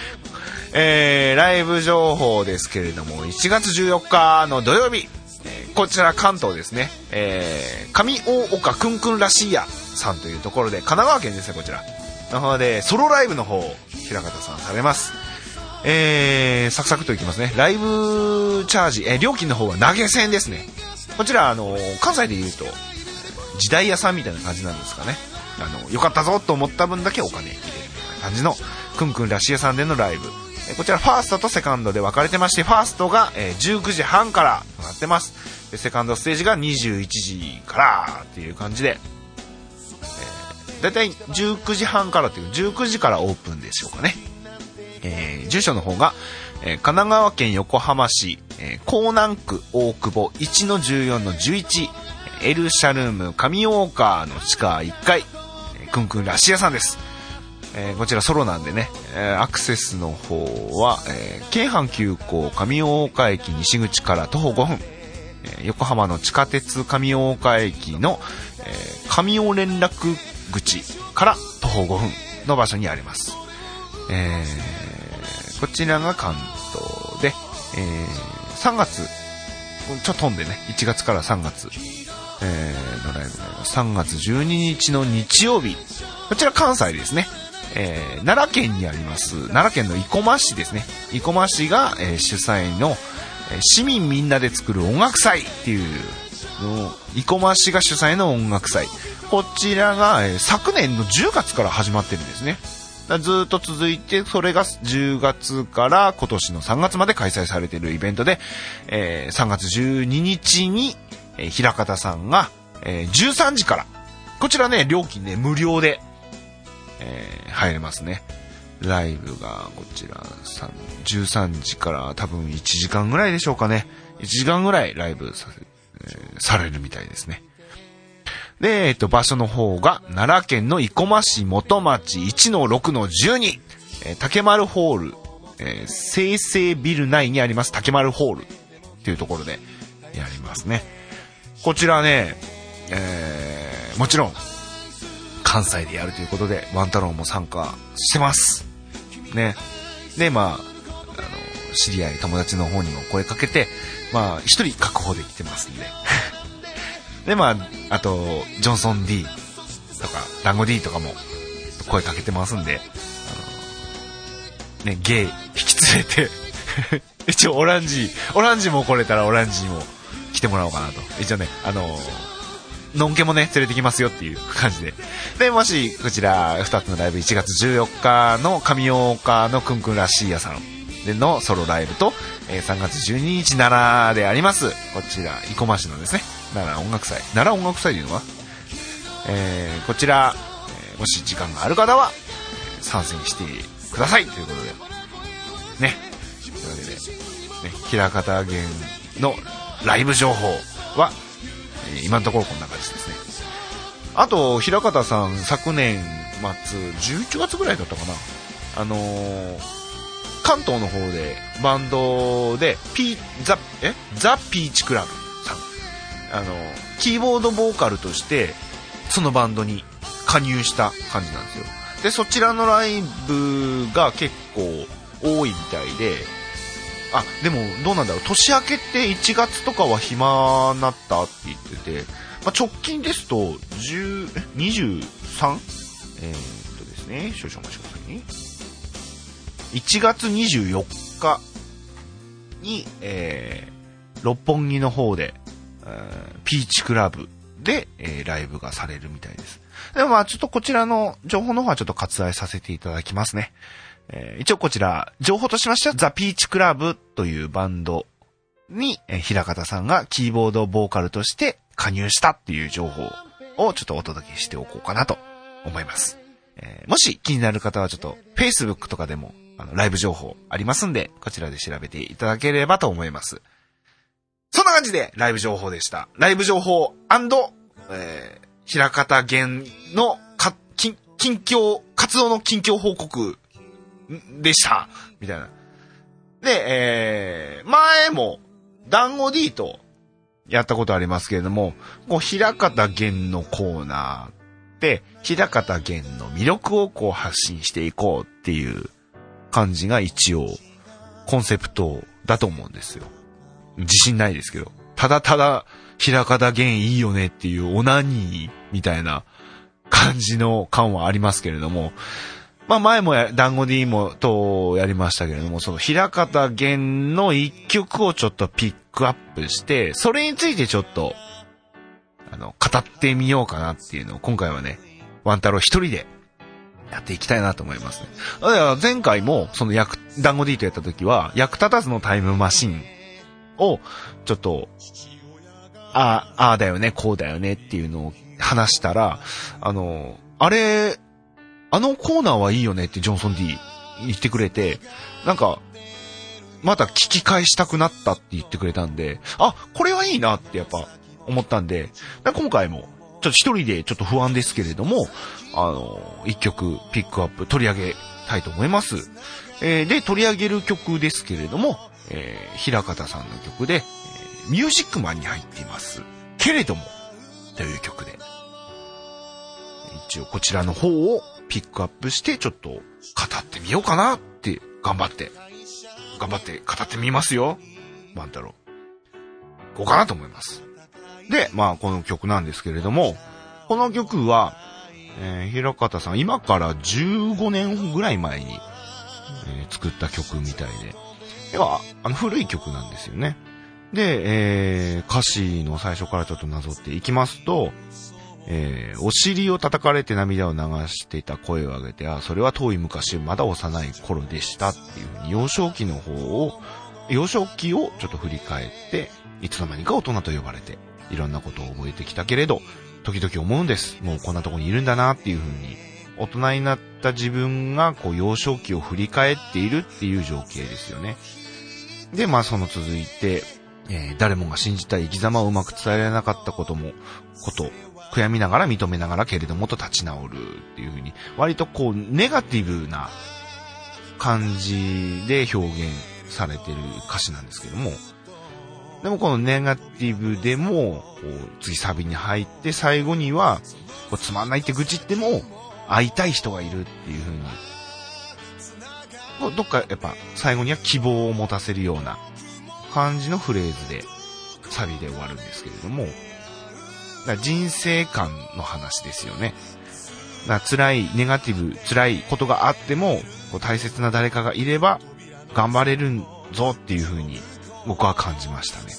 えー、ライブ情報ですけれども、1月14日の土曜日、えーこちら関東ですね、えー、上大岡くんくんらしいやさんというところで、神奈川県ですね、こちら。の方で、ソロライブの方を、平方さんされます。えー、サクサクといきますね。ライブチャージ、えー料金の方は投げ銭ですね。こちら、あのー関西で言うと、時代屋さんみたいな感じなんですかね。あの、よかったぞと思った分だけお金入れるみたいな感じの、くんくんらし屋さんでのライブ。えこちらファーストとセカンドで分かれてまして、ファーストが、えー19時半からとなってます。でセカンドステージが21時からっていう感じで、えー、だいたい19時半からという、19時からオープンでしょうかね。えー住所の方が、えー神奈川県横浜市、えー港南区大久保1-14-11、エルシャルーム上大川の地下1階、えーくんくんらし屋さんです。えーこちらソロなんでね、えーアクセスの方は、えー京阪急行上大岡駅西口から徒歩5分、え横浜の地下鉄上大岡駅の、えー上大連絡口から徒歩5分の場所にあります。えーこちらが関東で、えー3月、ちょっと飛んでね、1月から3月、えーのライブ。3月12日の日曜日、こちら関西ですね。えー奈良県にあります、奈良県の生駒市ですね。生駒市が、えー主催の、えー市民みんなで作る音楽祭っていうの、生駒市が主催の音楽祭。こちらが、え昨年の10月から始まってるんですね。ずっと続いて、それが10月から今年の3月まで開催されているイベントで、えー3月12日に、えー平方さんが、えー13時から、こちらね、料金ね、無料で、えー入れますね。ライブがこちら13時から多分1時間ぐらいでしょうかね。1時間ぐらいライブさ、えーされるみたいですね。で、えっと、場所の方が、奈良県の生駒市元町1-6-12、えー竹丸ホール、えー生成ビル内にあります竹丸ホールっていうところでやりますね。こちらね、えーもちろん、関西でやるということで、ワンタロウも参加してます。ね。で、まあ、あの、知り合い、友達の方にも声かけて、まあ、一人確保できてますんで。で、まあ、あと、ジョンソン D とか、ダンゴ D とかも声かけてますんで、あの、ね、ゲイ引き連れて、(laughs) 一応オランジ、オランジも来れたらオランジも来てもらおうかなと。一応ね、あの、のんけもね、連れてきますよっていう感じで。で、もし、こちら、二つのライブ、1月14日の上大岡のくんくんらしい屋さんでのソロライブと、えー3月12日奈良であります、こちら、生駒市のですね、奈良音楽祭。奈良音楽祭というのは、えーこちら、えーもし時間がある方は、参戦してくださいということで、ね。というわけで、ね、平方源のライブ情報は、えー今のところこんな感じですね。あと、平方さん、昨年末、11月ぐらいだったかな。あのー関東の方で、バンドで、ピー、ザ、え？ザ・ピーチクラブさん。あの、キーボードボーカルとして、そのバンドに加入した感じなんですよ。で、そちらのライブが結構多いみたいで、あ、でもどうなんだろう、年明けって1月とかは暇なったって言ってて、まあ、直近ですと、10 23? えー、っとですね、少々お待ちくださいね。1月24日に、えー、六本木の方で、ピーチクラブで、えーライブがされるみたいです。でもまあちょっとこちらの情報の方はちょっと割愛させていただきますね。えー一応こちら、情報としましては、ザ・ピーチクラブというバンドに、えー平方さんがキーボードボーカルとして加入したっていう情報をちょっとお届けしておこうかなと思います。えーもし気になる方はちょっと Facebook とかでもあのライブ情報ありますんで、こちらで調べていただければと思います。そんな感じでライブ情報でした。ライブ情報えー平方源のか、近、近況、活動の近況報告でした。みたいな。で、えー、前も、団子 D とやったことありますけれども、こう、平方源のコーナーで、平方源の魅力をこう発信していこうっていう感じが一応、コンセプトだと思うんですよ。自信ないですけど。ただただ、平方源いいよねっていうオナニーみたいな感じの感はありますけれども、まあ前も、団子 D もとやりましたけれども、その平方源の一曲をちょっとピックアップして、それについてちょっと、あの、語ってみようかなっていうのを今回はね、ワンタロウ一人でやっていきたいなと思いますね。前回も、その役、団子 D とやった時は、役立たずのタイムマシンを、ちょっと、ああ、あだよね、こうだよねっていうのを話したら、あの、あれ、あのコーナーはいいよねってジョンソン D 言ってくれて、なんか、また聞き返したくなったって言ってくれたんで、あ、これはいいなってやっぱ思ったんで、今回も、ちょっと一人でちょっと不安ですけれども、あの、一曲ピックアップ取り上げたいと思います。えーで、取り上げる曲ですけれども、えー、平方さんの曲で、えーミュージックマンに入っています。けれども、という曲で、一応こちらの方をピックアップして、ちょっと語ってみようかなって、頑張って、頑張って語ってみますよ。万太郎。こうかなと思います。で、まあ、この曲なんですけれども、この曲は、えー、平方さん、今から15年ぐらい前に、えー作った曲みたいで、は、あの、古い曲なんですよね。で、えー歌詞の最初からちょっとなぞっていきますと、えーお尻を叩かれて涙を流していた声を上げて、あ、それは遠い昔、まだ幼い頃でしたっていうふうに、幼少期の方を、幼少期をちょっと振り返って、いつの間にか大人と呼ばれて、いろんなことを覚えてきたけれど、時々思うんです。もうこんなとこにいるんだなっていうふうに、大人になった自分が、こう、幼少期を振り返っているっていう情景ですよね。で、まあ、その続いて、えー誰もが信じた生き様をうまく伝えられなかったことも、こと、悔やみながら認めながらけれどもと立ち直るっていうふうに、割とこう、ネガティブな感じで表現されてる歌詞なんですけども、でもこのネガティブでも、こう次サビに入って最後には、こうつまんないって愚痴っても、会いたい人がいるっていうふうに、どっかやっぱ最後には希望を持たせるような感じのフレーズで、サビで終わるんですけれども、だから人生観の話ですよね。だから辛い、ネガティブ、辛いことがあっても、こう大切な誰かがいれば、頑張れるぞっていう風に、僕は感じましたね。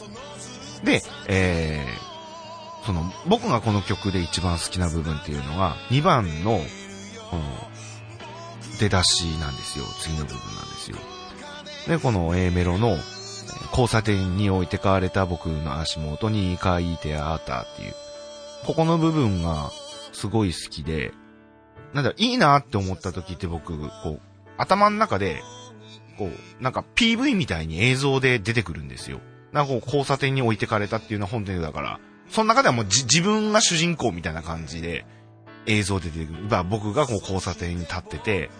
で、えー、その、僕がこの曲で一番好きな部分っていうのが、2番の、この、出だしなんですよ。次の部分なんですよ。で、この A メロの、交差点に置いてかわれた僕の足元に書いてあったっていう、ここの部分がすごい好きで、なんだろ、いいなって思った時って僕、こう、頭の中で、こう、なんか PV みたいに映像で出てくるんですよ。なんかこう、交差点に置いてかれたっていうのは本編だから、その中ではもう自分が主人公みたいな感じで映像で出てくる。僕がこう交差点に立ってて、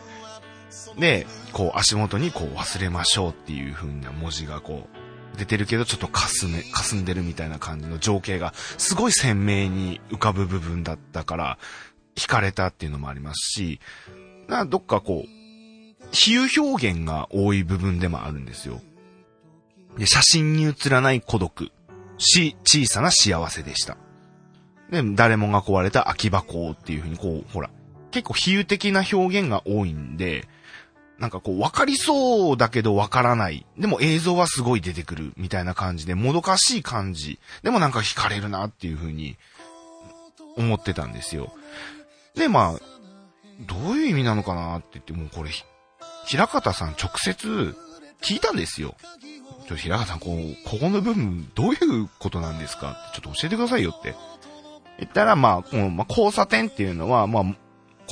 で、こう足元にこう忘れましょうっていう風な文字がこう出てるけどちょっとかすめ、かすんでるみたいな感じの情景がすごい鮮明に浮かぶ部分だったから惹かれたっていうのもありますし、などっかこう、比喩表現が多い部分でもあるんですよ。で、写真に写らない孤独。し、小さな幸せでした。で、誰もが壊れた空き箱っていう風にこう、ほら、結構比喩的な表現が多いんで、なんかこう、わかりそうだけどわからない。でも映像はすごい出てくるみたいな感じで、もどかしい感じ。でもなんか惹かれるなっていう風に思ってたんですよ。で、まあ、どういう意味なのかなって言って、もうこれ、ひ平方さん直接聞いたんですよ。ちょ、平方さん、こう、ここの部分、どういうことなんですか？ってちょっと教えてくださいよって。言ったら、まあ、このまあ、交差点っていうのは、まあ、言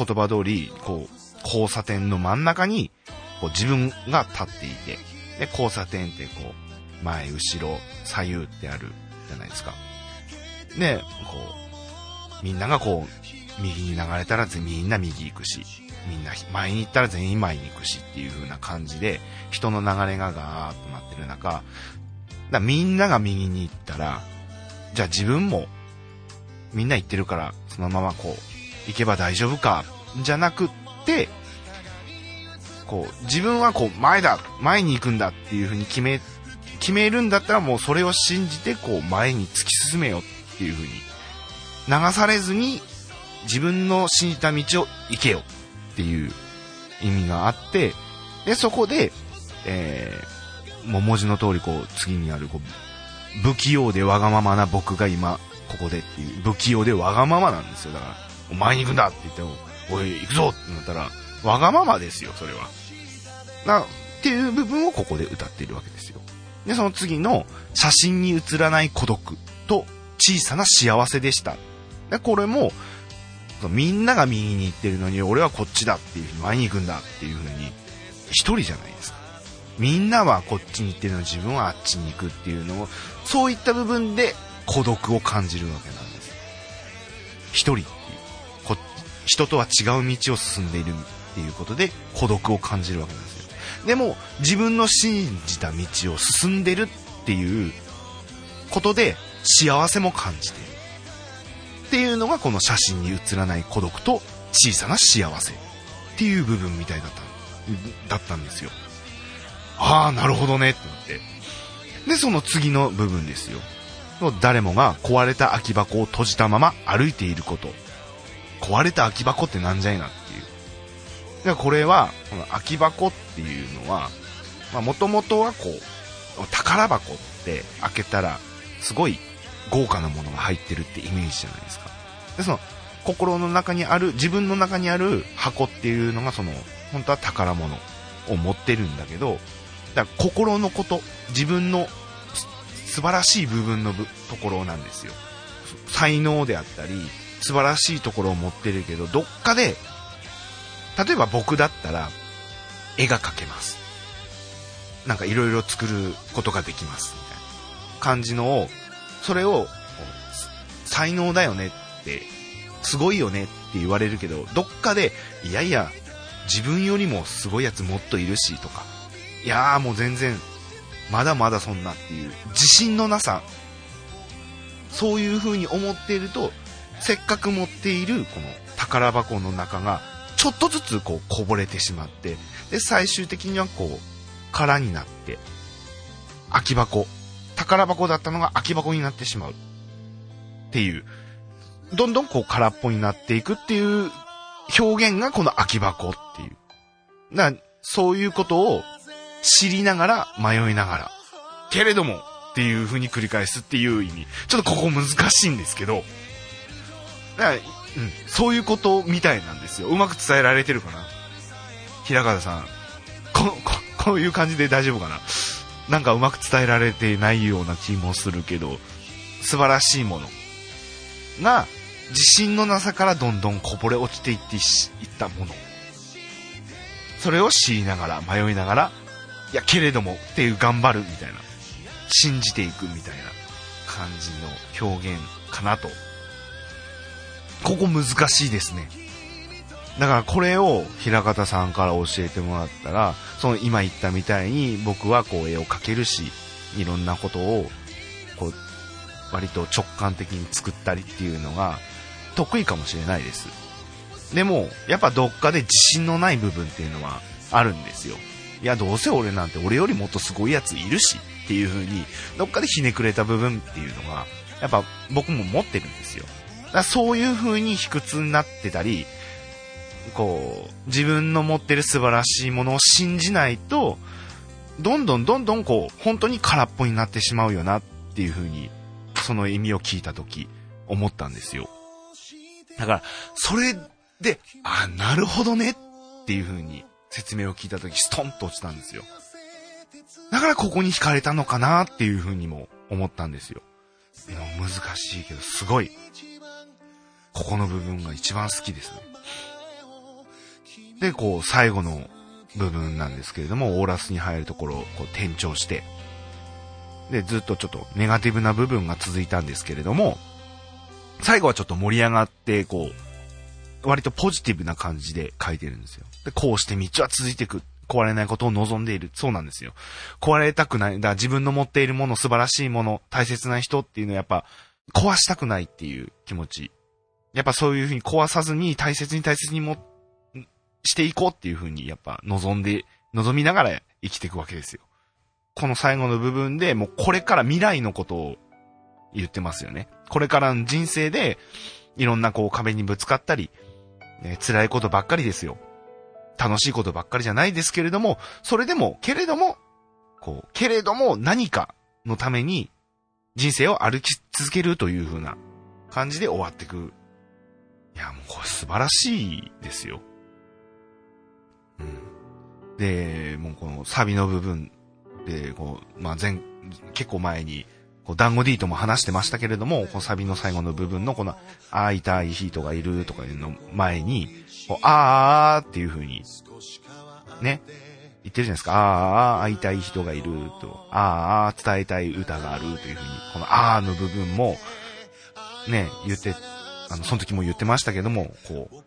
葉通り、こう、交差点の真ん中に、こう、自分が立っていて、で、交差点ってこう、前、後ろ、左右ってあるじゃないですか。で、こうみんながこう、右に流れたらみんな右行くし、みんな前に行ったら全員前に行くしっていう風な感じで、人の流れがガーッとなってる中、だみんなが右に行ったら、じゃあ自分も、みんな行ってるから、そのままこう、行けば大丈夫か、じゃなくって、こう、自分はこう、前だ前に行くんだっていう風に決め、決めるんだったらもうそれを信じてこう、前に突き進めよっていう風に、流されずに、自分の信じた道を行けよっていう意味があって、で、そこで、えー、もう文字の通りこう、次にあるこう、不器用でわがままな僕が今、ここでっていう、不器用でわがままなんですよ。だから、お前に行くんだって言っても、おい、行くぞってなったら、わがままですよ、それは。な、っていう部分をここで歌っているわけですよ。で、その次の、写真に写らない孤独と小さな幸せでした。で、これも、みんなが右に行ってるのに、俺はこっちだっていうふうに前に行くんだっていうふうに、一人じゃないですか。みんなはこっちに行ってるのに自分はあっちに行くっていうのを、そういった部分で孤独を感じるわけなんです。一人っていう。こ人とは違う道を進んでいるっていうことで孤独を感じるわけなんです。でも、自分の信じた道を進んでるっていうことで幸せも感じてる。っていうのがこの写真に写らない孤独と小さな幸せっていう部分みたいだった、だったんですよ。ああ、なるほどねってなって。で、その次の部分ですよ。誰もが壊れた空き箱を閉じたまま歩いていること。壊れた空き箱ってなんじゃいなっていう。で、これは、この空き箱っていうのは、もともとはこう、宝箱って開けたら、すごい豪華なものが入ってるってイメージじゃないですか。で、その、心の中にある、自分の中にある箱っていうのが、その、本当は宝物を持ってるんだけど、だから心のこと、自分の素晴らしい部分のぶところなんですよ。才能であったり、素晴らしいところを持ってるけど、どっかで、例えば僕だったら、絵が描けます。なんかいろいろ作ることができます。みたいな感じのを、それを、才能だよねって、すごいよねって言われるけど、どっかで、いやいや、自分よりもすごいやつもっといるし、とか、いやーもう全然、まだまだそんなっていう、自信のなさ、そういう風に思っていると、せっかく持っているこの宝箱の中が、ちょっとずつこうこぼれてしまって、で、最終的にはこう、空になって、空き箱、宝箱だったのが空き箱になってしまう。っていう、どんどんこう空っぽになっていくっていう表現がこの空き箱っていう。な、そういうことを知りながら迷いながら、けれどもっていう風に繰り返すっていう意味。ちょっとここ難しいんですけど、だからうん、そういうことみたいなんですよ。うまく伝えられてるかな？平方さん、こ、こ、こういう感じで大丈夫かな？なんかうまく伝えられてないような気もするけど、素晴らしいものが、自信のなさからどんどんこぼれ落ちていっていったもの。それを知りながら、迷いながら、いや、けれどもっていう頑張るみたいな、信じていくみたいな感じの表現かなと。ここ難しいですね。だからこれを平方さんから教えてもらったら、その今言ったみたいに僕はこう絵を描けるし、いろんなことを、こう、割と直感的に作ったりっていうのが得意かもしれないです。でも、やっぱどっかで自信のない部分っていうのはあるんですよ。いや、どうせ俺なんて俺よりもっとすごいやついるしっていう風に、どっかでひねくれた部分っていうのが、やっぱ僕も持ってるんですよ。だそういう風に卑屈になってたり、こう、自分の持ってる素晴らしいものを信じないと、どんどんどんどんこう、本当に空っぽになってしまうよなっていう風に、その意味を聞いたとき、思ったんですよ。だから、それで、あ、なるほどねっていう風に説明を聞いたとき、ストンと落ちたんですよ。だからここに惹かれたのかなっていう風にも思ったんですよ。難しいけど、すごい、ここの部分が一番好きですね。で、こう、最後の部分なんですけれども、オーラスに入るところをこう転調して、で、ずっとちょっとネガティブな部分が続いたんですけれども、最後はちょっと盛り上がって、こう、割とポジティブな感じで書いてるんですよ。で、こうして道は続いていく。壊れないことを望んでいる。そうなんですよ。壊れたくない。だから自分の持っているもの、素晴らしいもの、大切な人っていうのはやっぱ、壊したくないっていう気持ち。やっぱそういうふうに壊さずに大切に大切にも、していこうっていうふうにやっぱ望んで、望みながら生きていくわけですよ。この最後の部分でもうこれから未来のことを言ってますよね。これからの人生で、いろんなこう壁にぶつかったり、ね、辛いことばっかりですよ。楽しいことばっかりじゃないですけれども、それでも、けれども、こう、けれども何かのために人生を歩き続けるという風な感じで終わっていく。いや、もうこれ素晴らしいですよ。うん。で、もうこのサビの部分で、こう、まあ、前、結構前に、こう、団子 D とも話してましたけれども、このサビの最後の部分のこの、会いたい人がいるとかいうの前に、こうあーっていう風に、ね、言ってるじゃないですか。ああ、会いたい人がいると、ああー、伝えたい歌があるという風に、このあーの部分も、ね、言って、あの、その時も言ってましたけども、こう、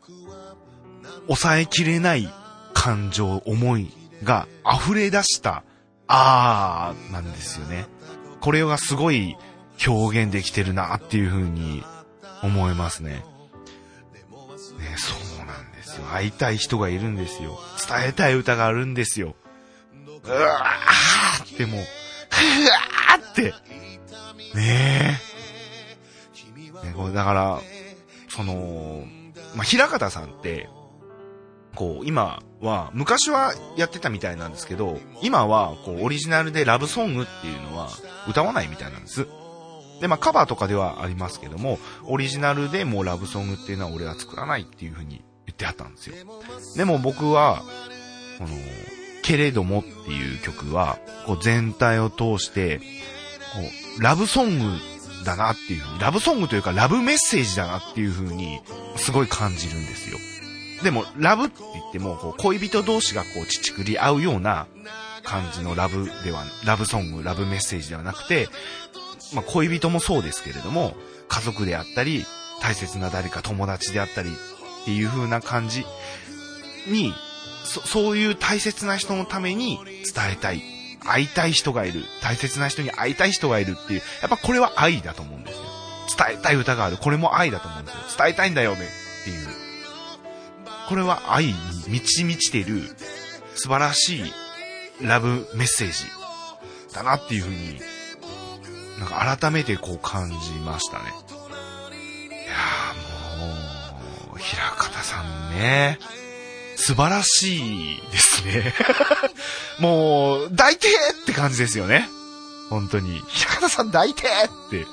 抑えきれない感情、思いが溢れ出した、あーなんですよね。これがすごい表現できてるなっていう風に思いますね。ね、そうなんですよ。会いたい人がいるんですよ。伝えたい歌があるんですよ。うわーってもう、うわーって。ねえ。ね、これだから、その、まあ、平方さんって、こう、今は、昔はやってたみたいなんですけど、今は、こう、オリジナルでラブソングっていうのは歌わないみたいなんです。で、まあ、カバーとかではありますけども、オリジナルでもうラブソングっていうのは俺は作らないっていう風に言ってはったんですよ。でも僕は、この、けれどもっていう曲は、こう全体を通して、こう、ラブソングだなっていう風に、ラブソングというかラブメッセージだなっていう風に、すごい感じるんですよ。でも、ラブって言っても、こう、恋人同士がこう、乳くり合うような感じのラブでは、ラブソング、ラブメッセージではなくて、まあ、恋人もそうですけれども、家族であったり、大切な誰か友達であったりっていう風な感じに、そ、そういう大切な人のために伝えたい。会いたい人がいる。大切な人に会いたい人がいるっていう、やっぱこれは愛だと思うんですよ。伝えたい歌がある。これも愛だと思うんですよ。伝えたいんだよねっていう。これは愛に満ち満ちてる素晴らしいラブメッセージだなっていうふうに、なんか改めてこう感じましたね。いやーもう、平方さんね、素晴らしいですね。(laughs) もう、抱いてって感じですよね。本当に。平方さん抱いてって。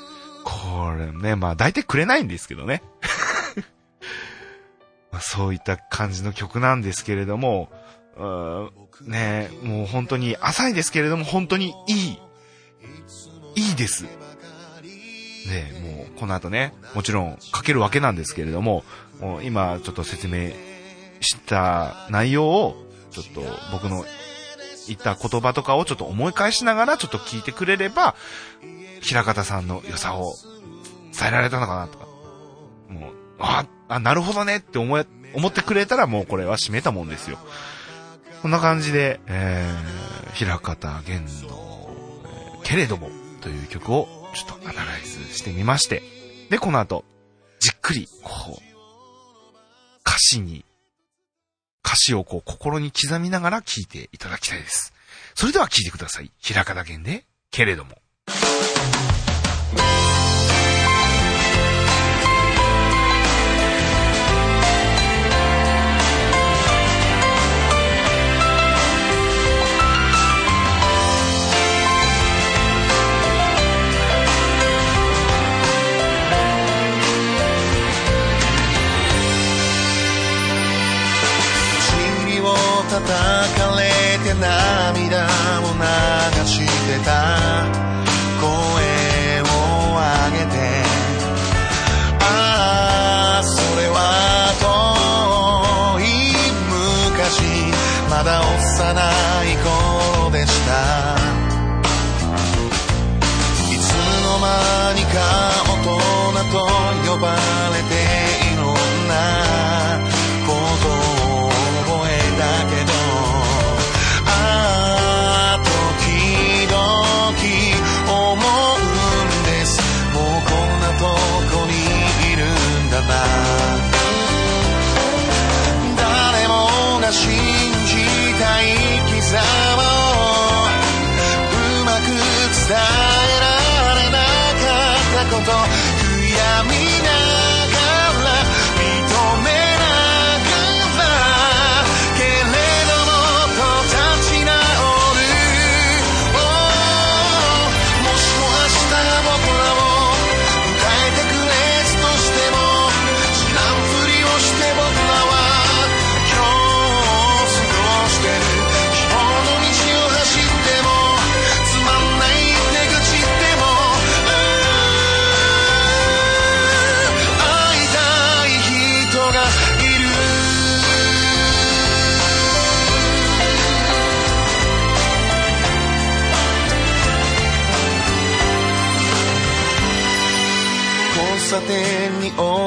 これね、まあ抱いてくれないんですけどね。(laughs) まあそういった感じの曲なんですけれども、うんねもう本当に浅いですけれども本当にいい。いいです。ねもうこの後ね、もちろん書けるわけなんですけれども、もう今ちょっと説明した内容を、ちょっと僕の言った言葉とかをちょっと思い返しながらちょっと聞いてくれれば、平方さんの良さを伝えられたのかなとか、もう、あ、あ、なるほどねって思え、思ってくれたらもうこれは締めたもんですよ。こんな感じで、えー、平方玄の、えーけれどもという曲をちょっとアナライズしてみまして、で、この後、じっくり、こう、歌詞に、歌詞をこう心に刻みながら聴いていただきたいです。それでは聴いてください。平方県で、けれども。叩かれて涙を流してた。声を上げて。ああそれは遠い昔。まだ幼い頃でした。いつの間にか大人と呼ばれて。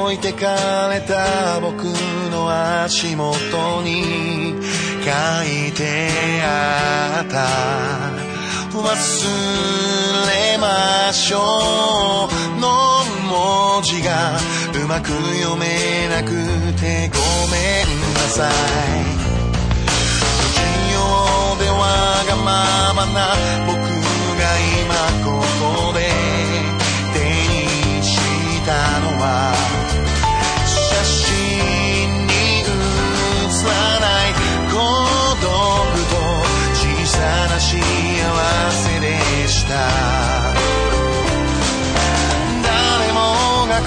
置いてかれた僕の足元に書いてあった。忘れましょうの文字がうまく読めなくてごめんなさい。不器用でわがままな僕が今ここで手にしたのは幸せでした。誰もが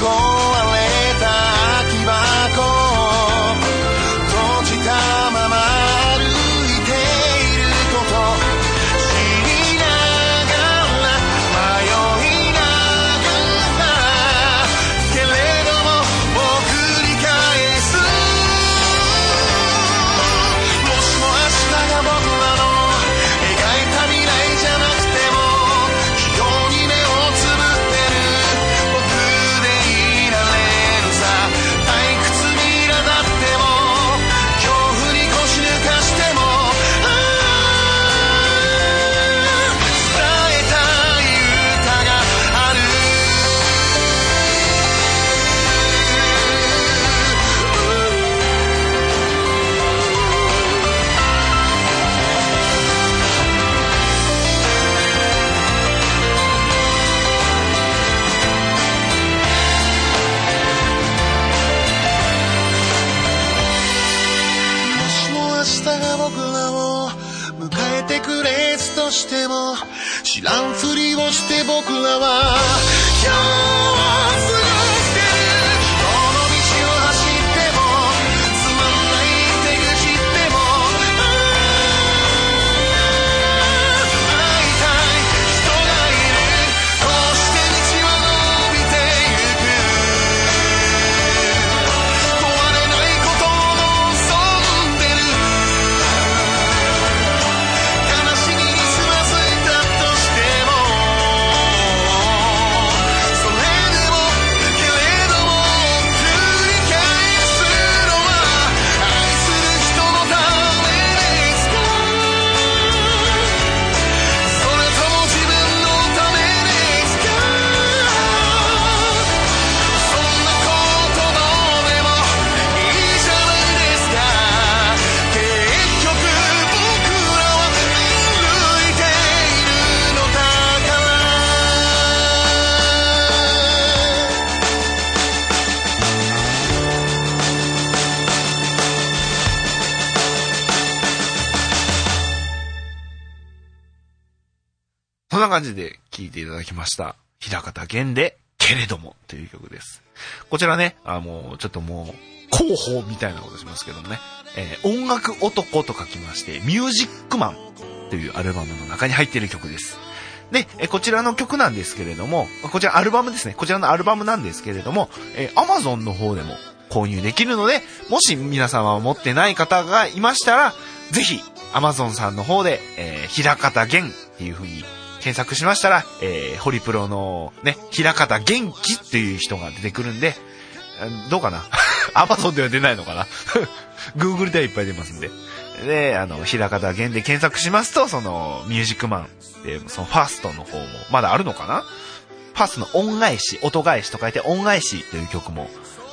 んな感じで聴いていただきました。平方玄で、けれどもという曲です。こちらね、あもう、ちょっともう、広報みたいなことしますけどもね、えー音楽男と書きまして、ミュージックマンというアルバムの中に入っている曲です。で、えーこちらの曲なんですけれども、こちらアルバムですね。こちらのアルバムなんですけれども、えー Amazon の方でも購入できるので、もし皆様は持ってない方がいましたら、ぜひ、Amazon さんの方で、えー、平方玄っていう風に検索しましたら、えー、ホリプロのね、平方元気っていう人が出てくるんで、どうかな (laughs) ?Amazon では出ないのかな (laughs) ?Google ではいっぱい出ますんで。で、あの、平方玄で検索しますと、その、ミュージックマンで、そのファーストの方も、まだあるのかな？ファーストの恩返し、音返しと書いて恩返しという曲も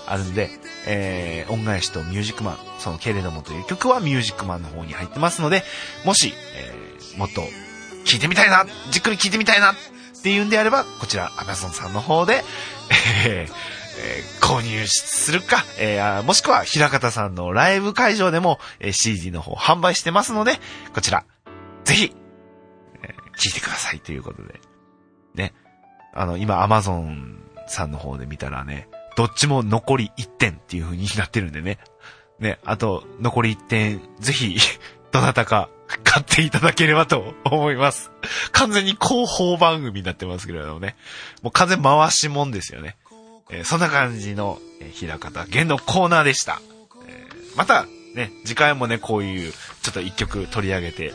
あるんで、えー、恩返しとミュージックマン、そのけれどもという曲はミュージックマンの方に入ってますので、もし、えー、もっと聞いてみたいな、じっくり聞いてみたいなっていうんであれば、こちら Amazon さんの方で、えーえー購入するか、えーもしくは、平方さんのライブ会場でも、えー CD の方販売してますので、こちら、ぜひ、え聞いてくださいということで。ね。あの、今、Amazon さんの方で見たらね、どっちも残り1点っていう風になってるんでね。ね、あと、残り1点、ぜひ、どなたか買っていただければと思います。完全に広報番組になってますけれどもね。もう完全回しもんですよね。えーそんな感じの、えー、平方弦のコーナーでした。えーまた、ね、次回もね、こういう、ちょっと一曲取り上げて、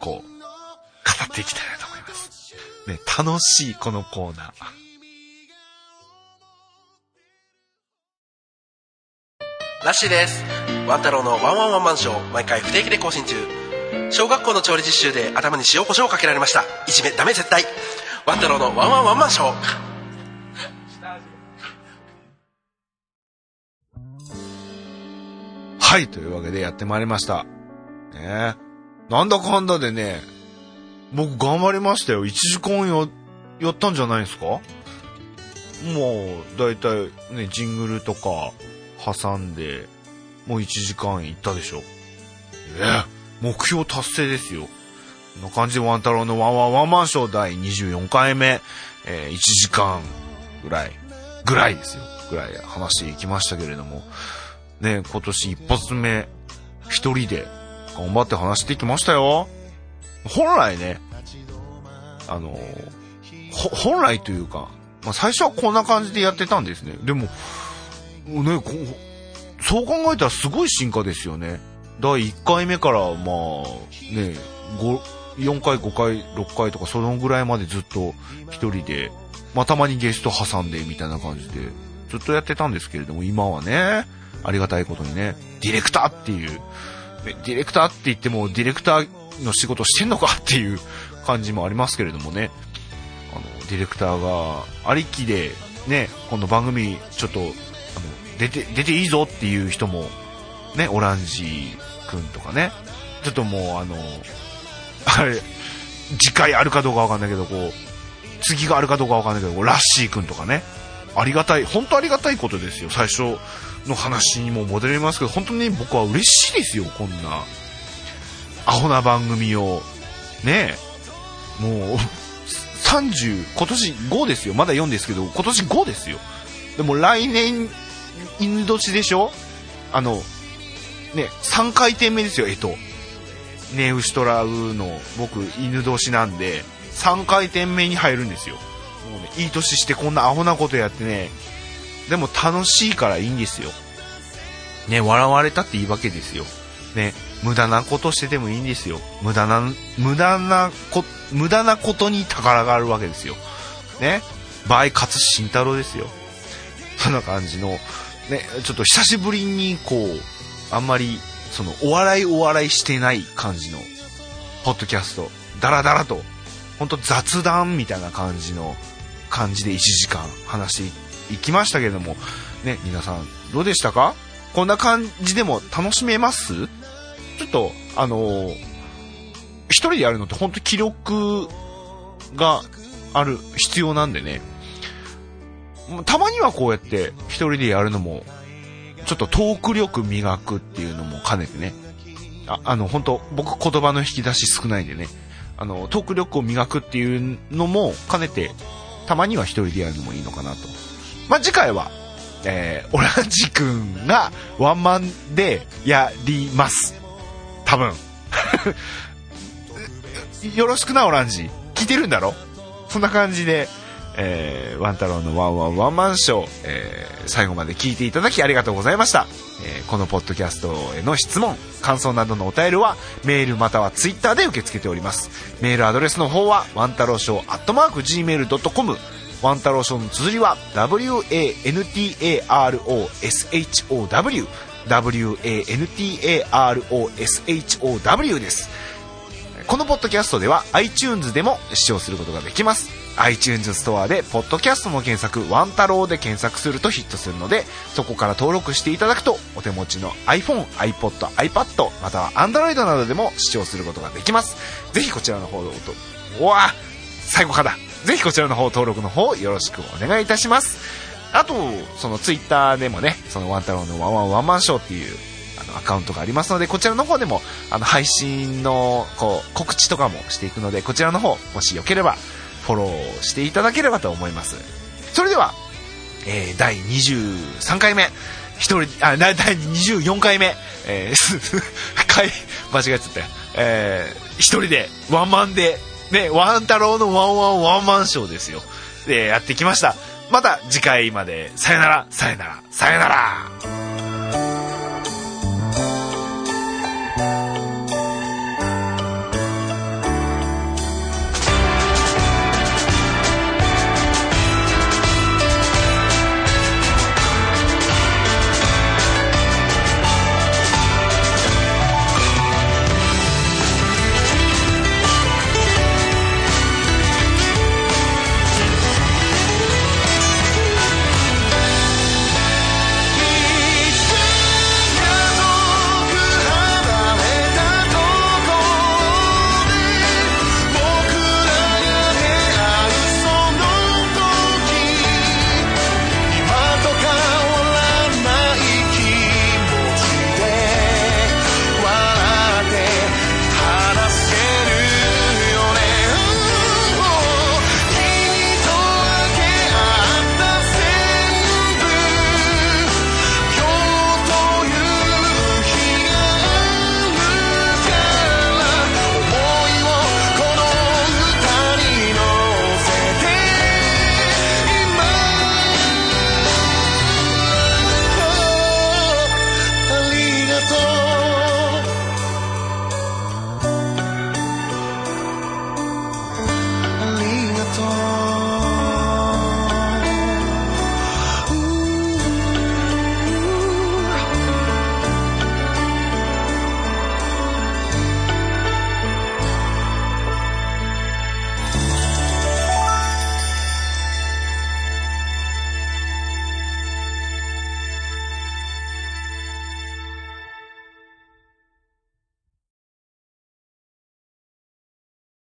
こう、語っていきたいなと思います。ね、楽しいこのコーナー。ラッシーですワン太郎のワンワンワンマンショー毎回不定期で更新中小学校の調理実習で頭に塩コショウをかけられましたいじめダメ絶対ワン太郎のワンワンワンマンショーはい、というわけでやってまいりました。ねなんだかんだでね、僕頑張りましたよ。1時間や、やったんじゃないですか？もう、だいたいね、ジングルとか挟んで、もう1時間いったでしょ。ええ目標達成ですよ。こんな感じでワン太郎のワンワンワンマンショー第24回目、えー1時間ぐらい、ぐらいですよ。ぐらい話していきましたけれども、ね、今年一発目、一人で頑張って話してきましたよ。本来ね、あの、本来というか、まあ、最初はこんな感じでやってたんですね。でも、ね、こうそう考えたらすごい進化ですよね。第1回目から、まあ、ね、4回、5回、6回とかそのぐらいまでずっと一人で、まあ、たまにゲスト挟んでみたいな感じで、ずっとやってたんですけれども、今はね、ありがたいことにね、ディレクターっていう、ディレクターって言っても、ディレクターの仕事してんのかっていう感じもありますけれどもね、あの、ディレクターがありきで、ね、この番組、ちょっと、あの、出て、出ていいぞっていう人も、ね、オランジくんとかね、ちょっともうあの、あれ、次回あるかどうかわかんないけど、こう、次があるかどうかわかんないけど、ラッシーくんとかね、ありがたい、本当ありがたいことですよ。最初の話にも戻りますけど、本当に僕は嬉しいですよ、こんな、アホな番組を、ねえ、もう、30、今年5ですよ。まだ4ですけど、今年5ですよ。でも来年、犬年でしょ？あの、ね、3回転目ですよ、えと。ネウシトラウの僕、犬年なんで、3回転目に入るんですよ。もうね、いい年してこんなアホなことやってね、でも楽しいからいいんですよ。ね、笑われたっていいわけですよ。ね、無駄なことしててもいいんですよ。無駄な、無駄なこ、無駄なことに宝があるわけですよ。ね、場合、勝慎太郎ですよ。そんな感じの、ね、ちょっと久しぶりにこう、あんまり、その、お笑いお笑いしてない感じの、ポッドキャスト、ダラダラと、ほんと雑談みたいな感じの、感じで1時間話していきましたけれども、ね、皆さん、どうでしたか？こんな感じでも楽しめます？ちょっと、あのー一人でやるのって本当気力がある、必要なんでね。たまにはこうやって一人でやるのも、ちょっとトーク力磨くっていうのも兼ねてね。ああの、本当僕言葉の引き出し少ないんでね。あの、トーク力を磨くっていうのも兼ねて、たまには一人でやるのもいいのかなと。まあ、次回は、えー、オランジ君がワンマンでやります。多分。(laughs) よろしくな、オランジ。聞いてるんだろ？そんな感じで、えー、ワン太郎のワンワンワンマンショー、えー、最後まで聞いていただきありがとうございました。えーこのポッドキャストへの質問、感想などのお便りは、メールまたはツイッターで受け付けております。メールアドレスの方は、ワン太郎ショーアットマーク Gmail.com、ワン太郎ショーの綴りは、WANTAROSHOW、WANTAROSHOW です。このポッドキャストでは iTunes でも視聴することができます。iTunes ストアで、ポッドキャストの検索、ワン太郎で検索するとヒットするので、そこから登録していただくと、お手持ちの iPhone、iPod、iPad、または Android などでも視聴することができます。ぜひこちらの方を、うわ最後かだ。ぜひこちらの方登録の方よろしくお願いいたします。あと、そのツイッターでもね、そのワン太郎のワンワンワンマンショーっていう、あの、アカウントがありますので、こちらの方でも、あの、配信の、こう、告知とかもしていくので、こちらの方、もしよければ、フォローしていただければと思います。それでは、えー、第23回目、一人、あ、第24回目、えー、(laughs) 回、間違えちゃったよ。えー、一人で、ワンマンで、ね、ワン太郎のワンワンワンマンショーですよ。で、やってきました。また次回まで、さよなら、さよなら、さよなら。